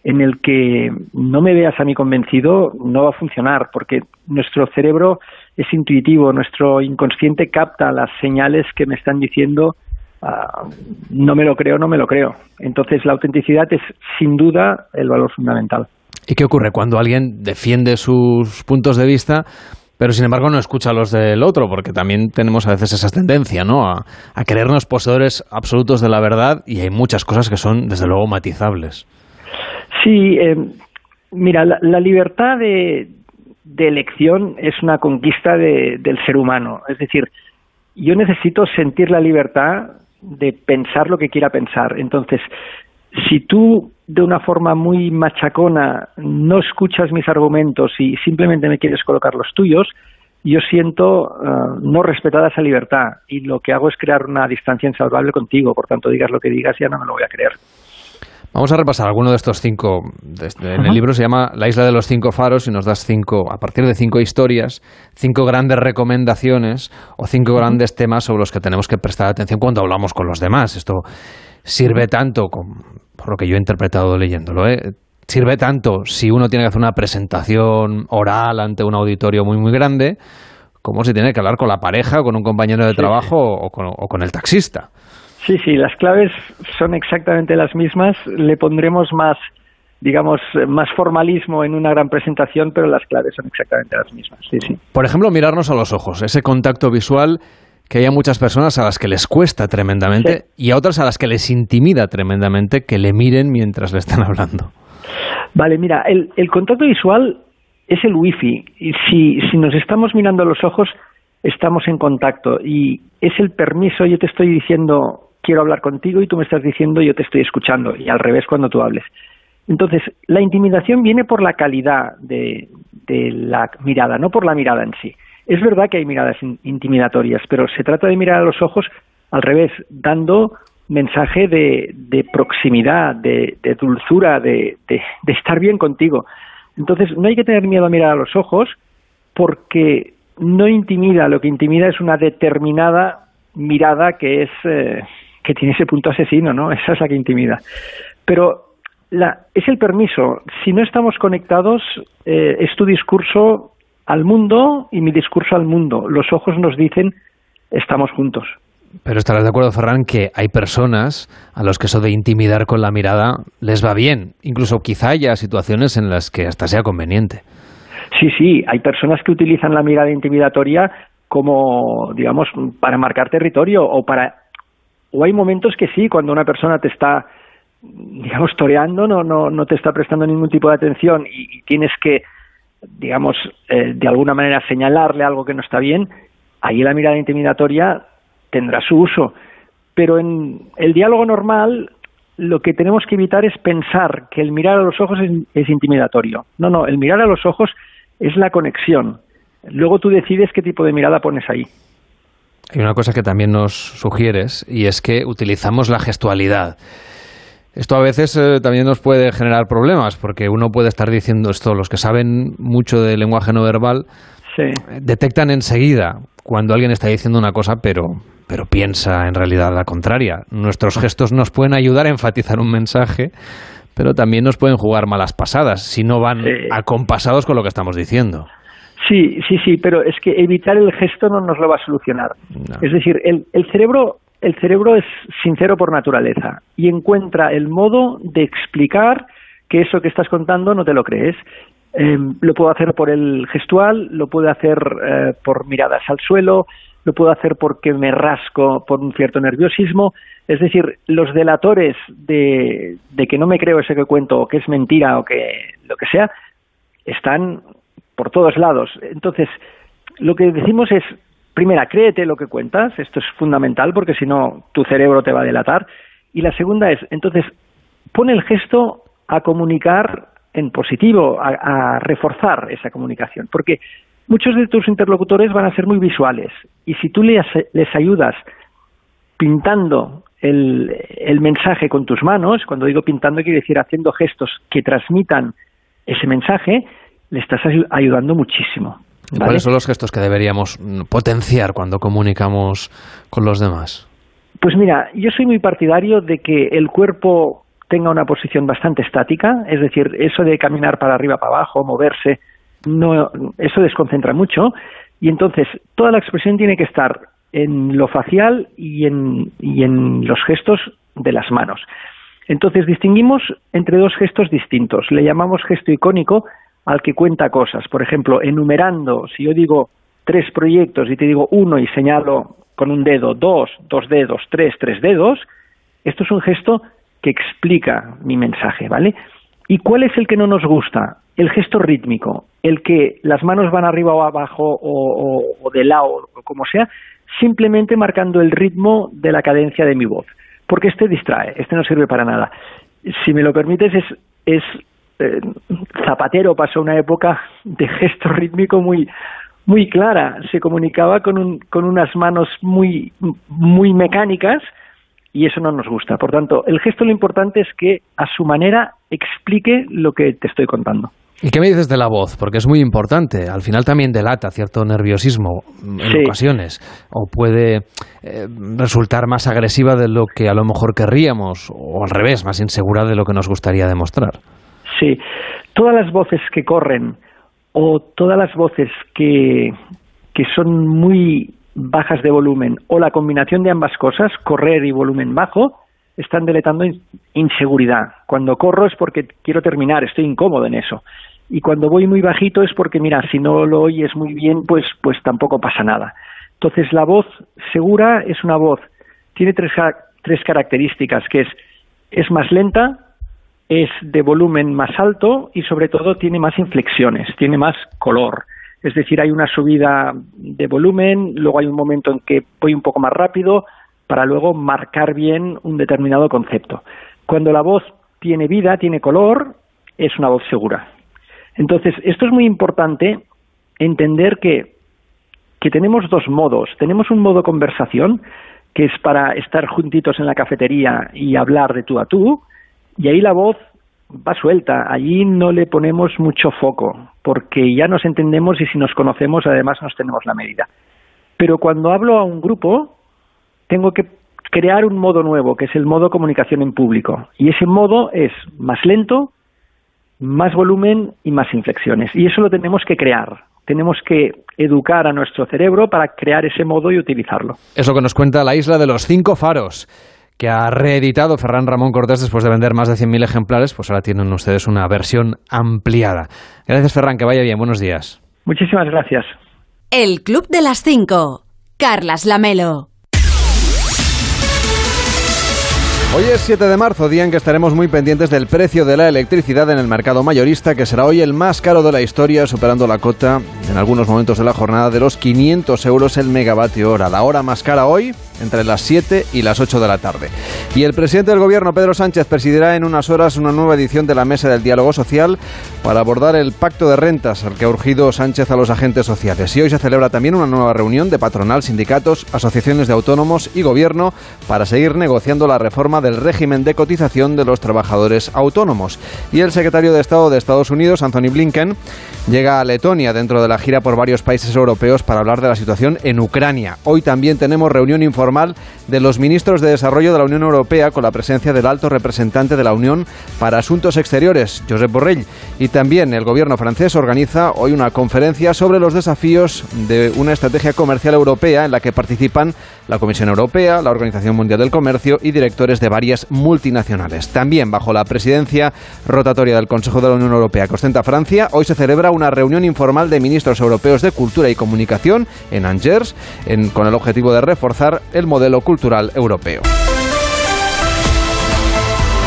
U: en el que no me veas a mí convencido no va a funcionar, porque nuestro cerebro es intuitivo, nuestro inconsciente capta las señales que me están diciendo ah, no me lo creo, no me lo creo. Entonces, la autenticidad es sin duda el valor fundamental.
A: ¿Y qué ocurre cuando alguien defiende sus puntos de vista, pero sin embargo no escucha los del otro? Porque también tenemos a veces esa tendencia, ¿no? A, a creernos poseedores absolutos de la verdad y hay muchas cosas que son, desde luego, matizables.
U: Sí, eh, mira, la, libertad de, de elección es una conquista de- del ser humano. Es decir, yo necesito sentir la libertad de pensar lo que quiera pensar. Entonces, si tú de una forma muy machacona no escuchas mis argumentos y simplemente me quieres colocar los tuyos, yo siento eh, no respetada esa libertad y lo que hago es crear una distancia insalvable contigo. Por tanto, digas lo que digas, ya no me lo voy a creer.
A: Vamos a repasar alguno de estos cinco. este- en el libro se llama La isla de los cinco faros y nos das cinco, a partir de cinco historias, cinco grandes recomendaciones o cinco grandes temas sobre los que tenemos que prestar atención cuando hablamos con los demás. Esto sirve tanto, por lo que yo he interpretado leyéndolo, ¿eh? sirve tanto si uno tiene que hacer una presentación oral ante un auditorio muy, muy grande, como si tiene que hablar con la pareja, o con un compañero de trabajo o con- o con el taxista.
U: Sí, sí, las claves son exactamente las mismas. Le pondremos más, digamos, más formalismo en una gran presentación, pero las claves son exactamente las mismas. Sí, sí.
A: Por ejemplo, mirarnos a los ojos, ese contacto visual que hay a muchas personas a las que les cuesta tremendamente y a otras a las que les intimida tremendamente que le miren mientras le están hablando.
U: Vale, mira, el, el contacto visual es el wifi. Y si, si nos estamos mirando a los ojos, estamos en contacto. Y es el permiso, yo te estoy diciendo, quiero hablar contigo, y tú me estás diciendo, yo te estoy escuchando. Y al revés cuando tú hables. Entonces, la intimidación viene por la calidad de, de la mirada, no por la mirada en sí. Es verdad que hay miradas in- intimidatorias, pero se trata de mirar a los ojos al revés, dando mensaje de, de proximidad, de, dulzura, de estar bien contigo. Entonces, no hay que tener miedo a mirar a los ojos porque no intimida, lo que intimida es una determinada mirada que es eh, que tiene ese punto asesino, ¿no? Esa es la que intimida. Pero la, es el permiso. Si no estamos conectados, eh, es tu discurso al mundo y mi discurso al mundo. Los ojos nos dicen estamos juntos.
A: Pero estarás de acuerdo, Ferran, que hay personas a los que eso de intimidar con la mirada les va bien. Incluso quizá haya situaciones en las que hasta sea conveniente.
U: Sí, sí, hay personas que utilizan la mirada intimidatoria como, digamos, para marcar territorio o para... O hay momentos que sí, cuando una persona te está, digamos, toreando, no, no, no te está prestando ningún tipo de atención y, tienes que, digamos, eh, de alguna manera señalarle algo que no está bien, ahí la mirada intimidatoria tendrá su uso. Pero en el diálogo normal lo que tenemos que evitar es pensar que el mirar a los ojos es, es intimidatorio. No, no, el mirar a los ojos es la conexión. Luego tú decides qué tipo de mirada pones ahí.
A: Hay una cosa que también nos sugieres y es que utilizamos la gestualidad. Esto a veces eh, también nos puede generar problemas porque uno puede estar diciendo esto, los que saben mucho de lenguaje no verbal
U: Sí.
A: detectan enseguida cuando alguien está diciendo una cosa pero, pero piensa en realidad la contraria. Nuestros gestos nos pueden ayudar a enfatizar un mensaje, pero también nos pueden jugar malas pasadas si no van acompasados con lo que estamos diciendo.
U: Sí, sí, sí, pero es que evitar el gesto no nos lo va a solucionar. Es decir, el, el cerebro el cerebro es sincero por naturaleza y encuentra el modo de explicar que eso que estás contando no te lo crees. Eh, lo puedo hacer por el gestual, lo puedo hacer eh, por miradas al suelo, lo puedo hacer porque me rasco por un cierto nerviosismo. Es decir, los delatores de, de que no me creo ese que cuento o que es mentira o que lo que sea, están por todos lados. Entonces, lo que decimos es, primera, créete lo que cuentas, esto es fundamental porque si no tu cerebro te va a delatar. Y la segunda es, entonces, pon el gesto a comunicar en positivo, a, a reforzar esa comunicación, porque muchos de tus interlocutores van a ser muy visuales y si tú les, les ayudas pintando el, el mensaje con tus manos, cuando digo pintando quiere decir haciendo gestos que transmitan ese mensaje, le estás ayu- ayudando muchísimo. ¿vale?
V: ¿Cuáles son los gestos que deberíamos potenciar cuando comunicamos con los demás?
U: Pues mira, yo soy muy partidario de que el cuerpo tenga una posición bastante estática, es decir, eso de caminar para arriba, para abajo, moverse, no, eso desconcentra mucho y entonces toda la expresión tiene que estar en lo facial y en, y en los gestos de las manos. Entonces distinguimos entre dos gestos distintos. Le llamamos gesto icónico al que cuenta cosas. Por ejemplo, enumerando, si yo digo tres proyectos y te digo uno y señalo con un dedo, dos, dos dedos, tres, tres dedos, esto es un gesto que explica mi mensaje, ¿vale? ¿Y cuál es el que no nos gusta? El gesto rítmico, el que las manos van arriba o abajo o, de lado o como sea, simplemente marcando el ritmo de la cadencia de mi voz, porque este distrae, este no sirve para nada. Si me lo permites, es, es eh, Zapatero pasó una época de gesto rítmico muy muy clara, se comunicaba con, un, con unas manos muy, muy mecánicas y eso no nos gusta. Por tanto, el gesto lo importante es que a su manera explique lo que te estoy contando.
V: ¿Y qué me dices de la voz? Porque es muy importante. Al final también delata cierto nerviosismo en
U: Sí.
V: ocasiones. O puede eh, resultar más agresiva de lo que a lo mejor querríamos. O al revés, más insegura de lo que nos gustaría demostrar.
U: Todas las voces que corren o todas las voces que, que son muy bajas de volumen o la combinación de ambas cosas, correr y volumen bajo, están deletando in- inseguridad. Cuando corro es porque quiero terminar, estoy incómodo en eso. Y cuando voy muy bajito es porque, mira, si no lo oyes muy bien, pues, pues tampoco pasa nada. Entonces, la voz segura es una voz, tiene tres, tres características, que es, es más lenta, es de volumen más alto y sobre todo tiene más inflexiones, tiene más color. Es decir, hay una subida de volumen, luego hay un momento en que voy un poco más rápido para luego marcar bien un determinado concepto. Cuando la voz tiene vida, tiene color, es una voz segura. Entonces, esto es muy importante entender que, que tenemos dos modos. Tenemos un modo conversación, que es para estar juntitos en la cafetería y hablar de tú a tú, y ahí la voz va suelta, allí no le ponemos mucho foco, porque ya nos entendemos y si nos conocemos además nos tenemos la medida. Pero cuando hablo a un grupo, tengo que crear un modo nuevo, que es el modo comunicación en público. Y ese modo es más lento, más volumen y más inflexiones. Y eso lo tenemos que crear. Tenemos que educar a nuestro cerebro para crear ese modo y utilizarlo.
V: Es lo que nos cuenta la isla de los cinco faros, que ha reeditado Ferran Ramón Cortés después de vender más de 100.000 ejemplares. Pues ahora tienen ustedes una versión ampliada. Gracias, Ferran, que vaya bien. Buenos días.
U: Muchísimas gracias.
C: El Club de las Cinco. Carlas Lamelo.
A: Hoy es 7 de marzo, día en que estaremos muy pendientes del precio de la electricidad en el mercado mayorista, que será hoy el más caro de la historia, superando la cota en algunos momentos de la jornada de los 500 euros el megavatio hora. La hora más cara hoy, entre las 7 y las 8 de la tarde. Y el presidente del gobierno, Pedro Sánchez, presidirá en unas horas una nueva edición de la Mesa del Diálogo Social para abordar el pacto de rentas al que ha urgido Sánchez a los agentes sociales. Y hoy se celebra también una nueva reunión de patronal, sindicatos, asociaciones de autónomos y gobierno para seguir negociando la reforma del régimen de cotización de los trabajadores autónomos. Y el secretario de Estado de Estados Unidos, Anthony Blinken, llega a Letonia dentro de la gira por varios países europeos para hablar de la situación en Ucrania. Hoy también tenemos reunión de los ministros de Desarrollo de la Unión Europea con la presencia del alto representante de la Unión para Asuntos Exteriores, Josep Borrell. Y también el gobierno francés organiza hoy una conferencia sobre los desafíos de una estrategia comercial europea en la que participan la Comisión Europea, la Organización Mundial del Comercio y directores de varias multinacionales. También bajo la presidencia rotatoria del Consejo de la Unión Europea que ostenta Francia, hoy se celebra una reunión informal de ministros europeos de Cultura y Comunicación en Angers con el objetivo de reforzar el modelo cultural europeo.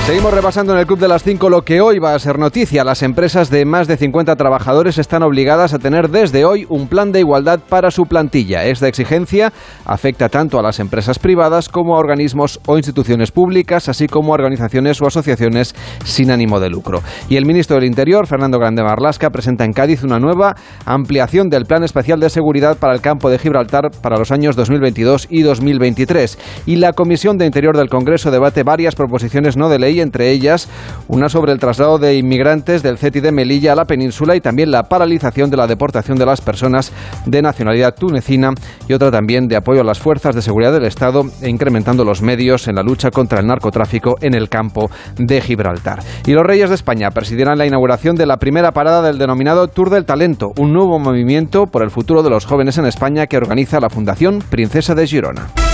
A: Seguimos repasando en el Club de las 5 lo que hoy va a ser noticia. Las empresas de más de 50 trabajadores están obligadas a tener desde hoy un plan de igualdad para su plantilla. Esta exigencia afecta tanto a las empresas privadas como a organismos o instituciones públicas, así como a organizaciones o asociaciones sin ánimo de lucro. Y el ministro del Interior, Fernando Grande Marlasca, presenta en Cádiz una nueva ampliación del Plan Especial de Seguridad para el campo de Gibraltar para los años 2022 y 2023. Y la Comisión de Interior del Congreso debate varias proposiciones no de ley entre ellas una sobre el traslado de inmigrantes del CETI de Melilla a la península y también la paralización de la deportación de las personas de nacionalidad tunecina y otra también de apoyo a las fuerzas de seguridad del Estado e incrementando los medios en la lucha contra el narcotráfico en el campo de Gibraltar. Y los Reyes de España presidirán la inauguración de la primera parada del denominado Tour del Talento, un nuevo movimiento por el futuro de los jóvenes en España que organiza la Fundación Princesa de Girona.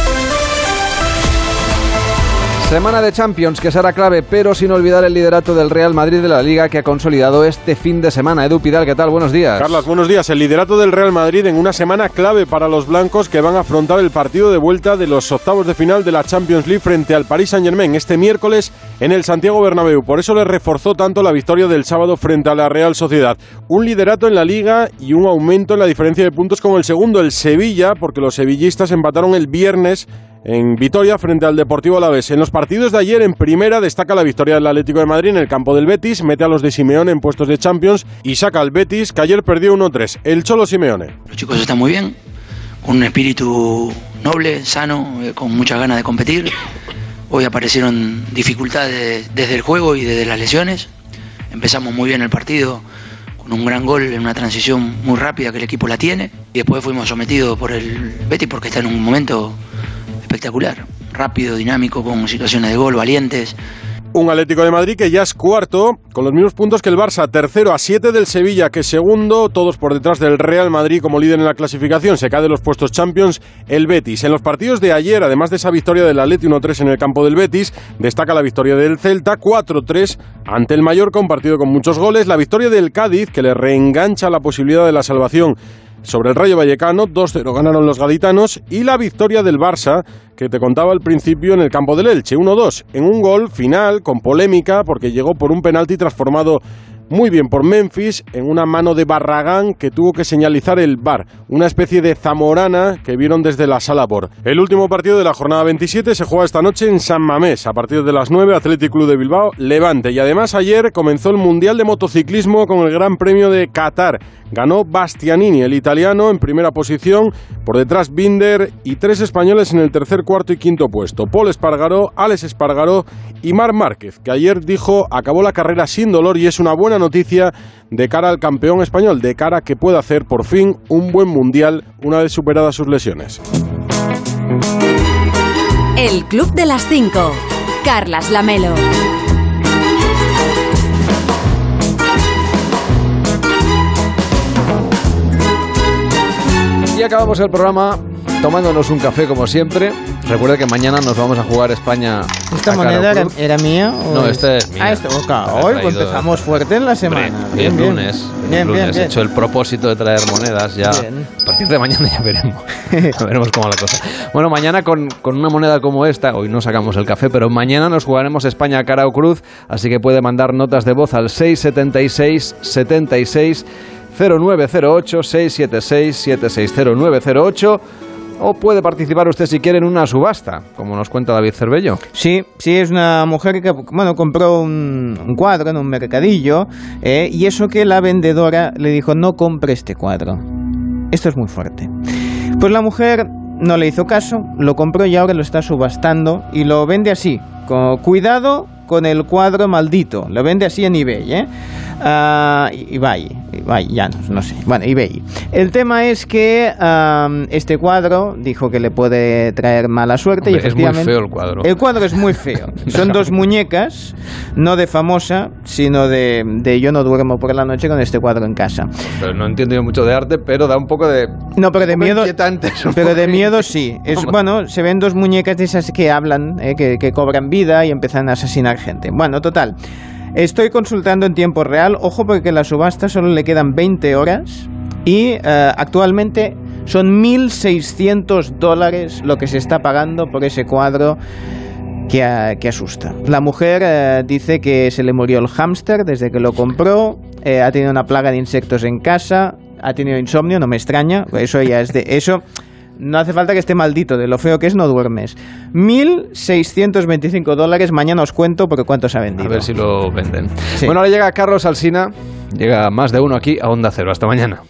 A: Semana de Champions que será clave, pero sin olvidar el liderato del Real Madrid de la Liga que ha consolidado este fin de semana. Edu Pidal, ¿qué tal? Buenos días.
E: Carlos, buenos días. El liderato del Real Madrid en una semana clave para los blancos que van a afrontar el partido de vuelta de los octavos de final de la Champions League frente al Paris Saint-Germain este miércoles en el Santiago Bernabéu. Por eso le reforzó tanto la victoria del sábado frente a la Real Sociedad. Un liderato en la Liga y un aumento en la diferencia de puntos como el segundo, el Sevilla, porque los sevillistas empataron el viernes en Vitoria frente al Deportivo Alavés. En los partidos de ayer en primera destaca la victoria del Atlético de Madrid en el campo del Betis, mete a los de Simeone en puestos de Champions y saca al Betis que ayer perdió 1-3. El Cholo Simeone.
W: Los chicos están muy bien, con un espíritu noble, sano, eh, con muchas ganas de competir. Hoy aparecieron dificultades desde el juego y desde las lesiones. Empezamos muy bien el partido con un gran gol en una transición muy rápida que el equipo la tiene. Y después fuimos sometidos por el Betis porque está en un momento espectacular, rápido, dinámico, con situaciones de gol, valientes.
E: Un Atlético de Madrid que ya es cuarto, con los mismos puntos que el Barça, tercero a siete del Sevilla, que segundo, todos por detrás del Real Madrid como líder en la clasificación. Se cae de los puestos Champions el Betis. En los partidos de ayer, además de esa victoria del Atleti 1-3 en el campo del Betis, destaca la victoria del Celta 4-3 ante el Mallorca, un partido con muchos goles. La victoria del Cádiz, que le reengancha la posibilidad de la salvación sobre el Rayo Vallecano, 2-0 ganaron los gaditanos y la victoria del Barça, que te contaba al principio en el campo del Elche, 1-2, en un gol final con polémica porque llegó por un penalti transformado muy bien por Memphis en una mano de Barragán que tuvo que señalizar el VAR, una especie de zamorana que vieron desde la sala por. El último partido de la jornada 27 se juega esta noche en San Mamés, a partir de las 9, Athletic Club de Bilbao, Levante. Y además ayer comenzó el Mundial de Motociclismo con el Gran Premio de Qatar. Ganó Bastianini, el italiano, en primera posición, por detrás Binder y tres españoles en el tercer, cuarto y quinto puesto. Paul Espargaró, Alex Espargaró y Mar Márquez, que ayer dijo acabó la carrera sin dolor y es una buena noticia de cara al campeón español, de cara a que pueda hacer por fin un buen mundial una vez superadas sus lesiones.
C: El Club de las 5. Carlas Lamelo.
A: Y acabamos el programa tomándonos un café como siempre. Recuerda que mañana nos vamos a jugar España.
D: ¿Esta
A: a
D: moneda era, era mía? o
A: No,
D: es-
A: esta es mía.
D: Ah, esta, ok,
A: La he
D: hoy pues empezamos fuerte en la semana.
A: Hombre,
D: Bien, bien.
A: lunes.
D: Bien,
A: lunes
D: bien,
A: he hecho el propósito de traer monedas ya.
D: Bien.
A: A partir de mañana ya veremos. Ya veremos cómo va la cosa. Bueno, mañana con, con una moneda como esta, hoy no sacamos el café, pero mañana nos jugaremos España cara o cruz, así que puede mandar notas de voz al 676 76 0908 676 760908 o puede participar usted si quiere en una subasta, como nos cuenta David Cervello.
D: Sí, sí, es una mujer que bueno, compró un, un cuadro en un mercadillo eh, y eso que la vendedora le dijo no compre este cuadro. Esto es muy fuerte. Pues la mujer no le hizo caso, lo compró y ahora lo está subastando y lo vende así. Con, cuidado con el cuadro maldito. Lo vende así en eBay, ¿eh? Ah, eBay, eBay, ya no, no sé. Bueno, eBay. El tema es que am, este cuadro dijo que le puede traer mala suerte y
A: Hombre, es muy
D: efectivamente...
A: feo el cuadro.
D: El cuadro es muy feo. Son dos muñecas, no de famosa, sino de, de yo no duermo por la noche con este cuadro en casa.
A: Pero no entiendo yo mucho de arte, pero da un poco de...
D: No, pero de miedo. Pero de miedo sí. Es, bueno, se ven dos muñecas de esas que hablan, eh, que, que cobran vida y empiezan a asesinar gente. Bueno, total. Estoy consultando en tiempo real. Ojo, porque la subasta solo le quedan 20 horas. Y eh, actualmente son 1.600 dólares lo que se está pagando por ese cuadro que, que asusta. La mujer eh, dice que se le murió el hámster desde que lo compró, eh, ha tenido una plaga de insectos en casa, ha tenido insomnio, no me extraña, eso ya es de eso. No hace falta que esté maldito, de lo feo que es no duermes. 1.625 dólares, mañana os cuento por cuánto se ha vendido.
A: A ver si lo venden. Bueno, ahora llega Carlos Alsina, llega más de uno aquí a Onda Cero. Hasta mañana.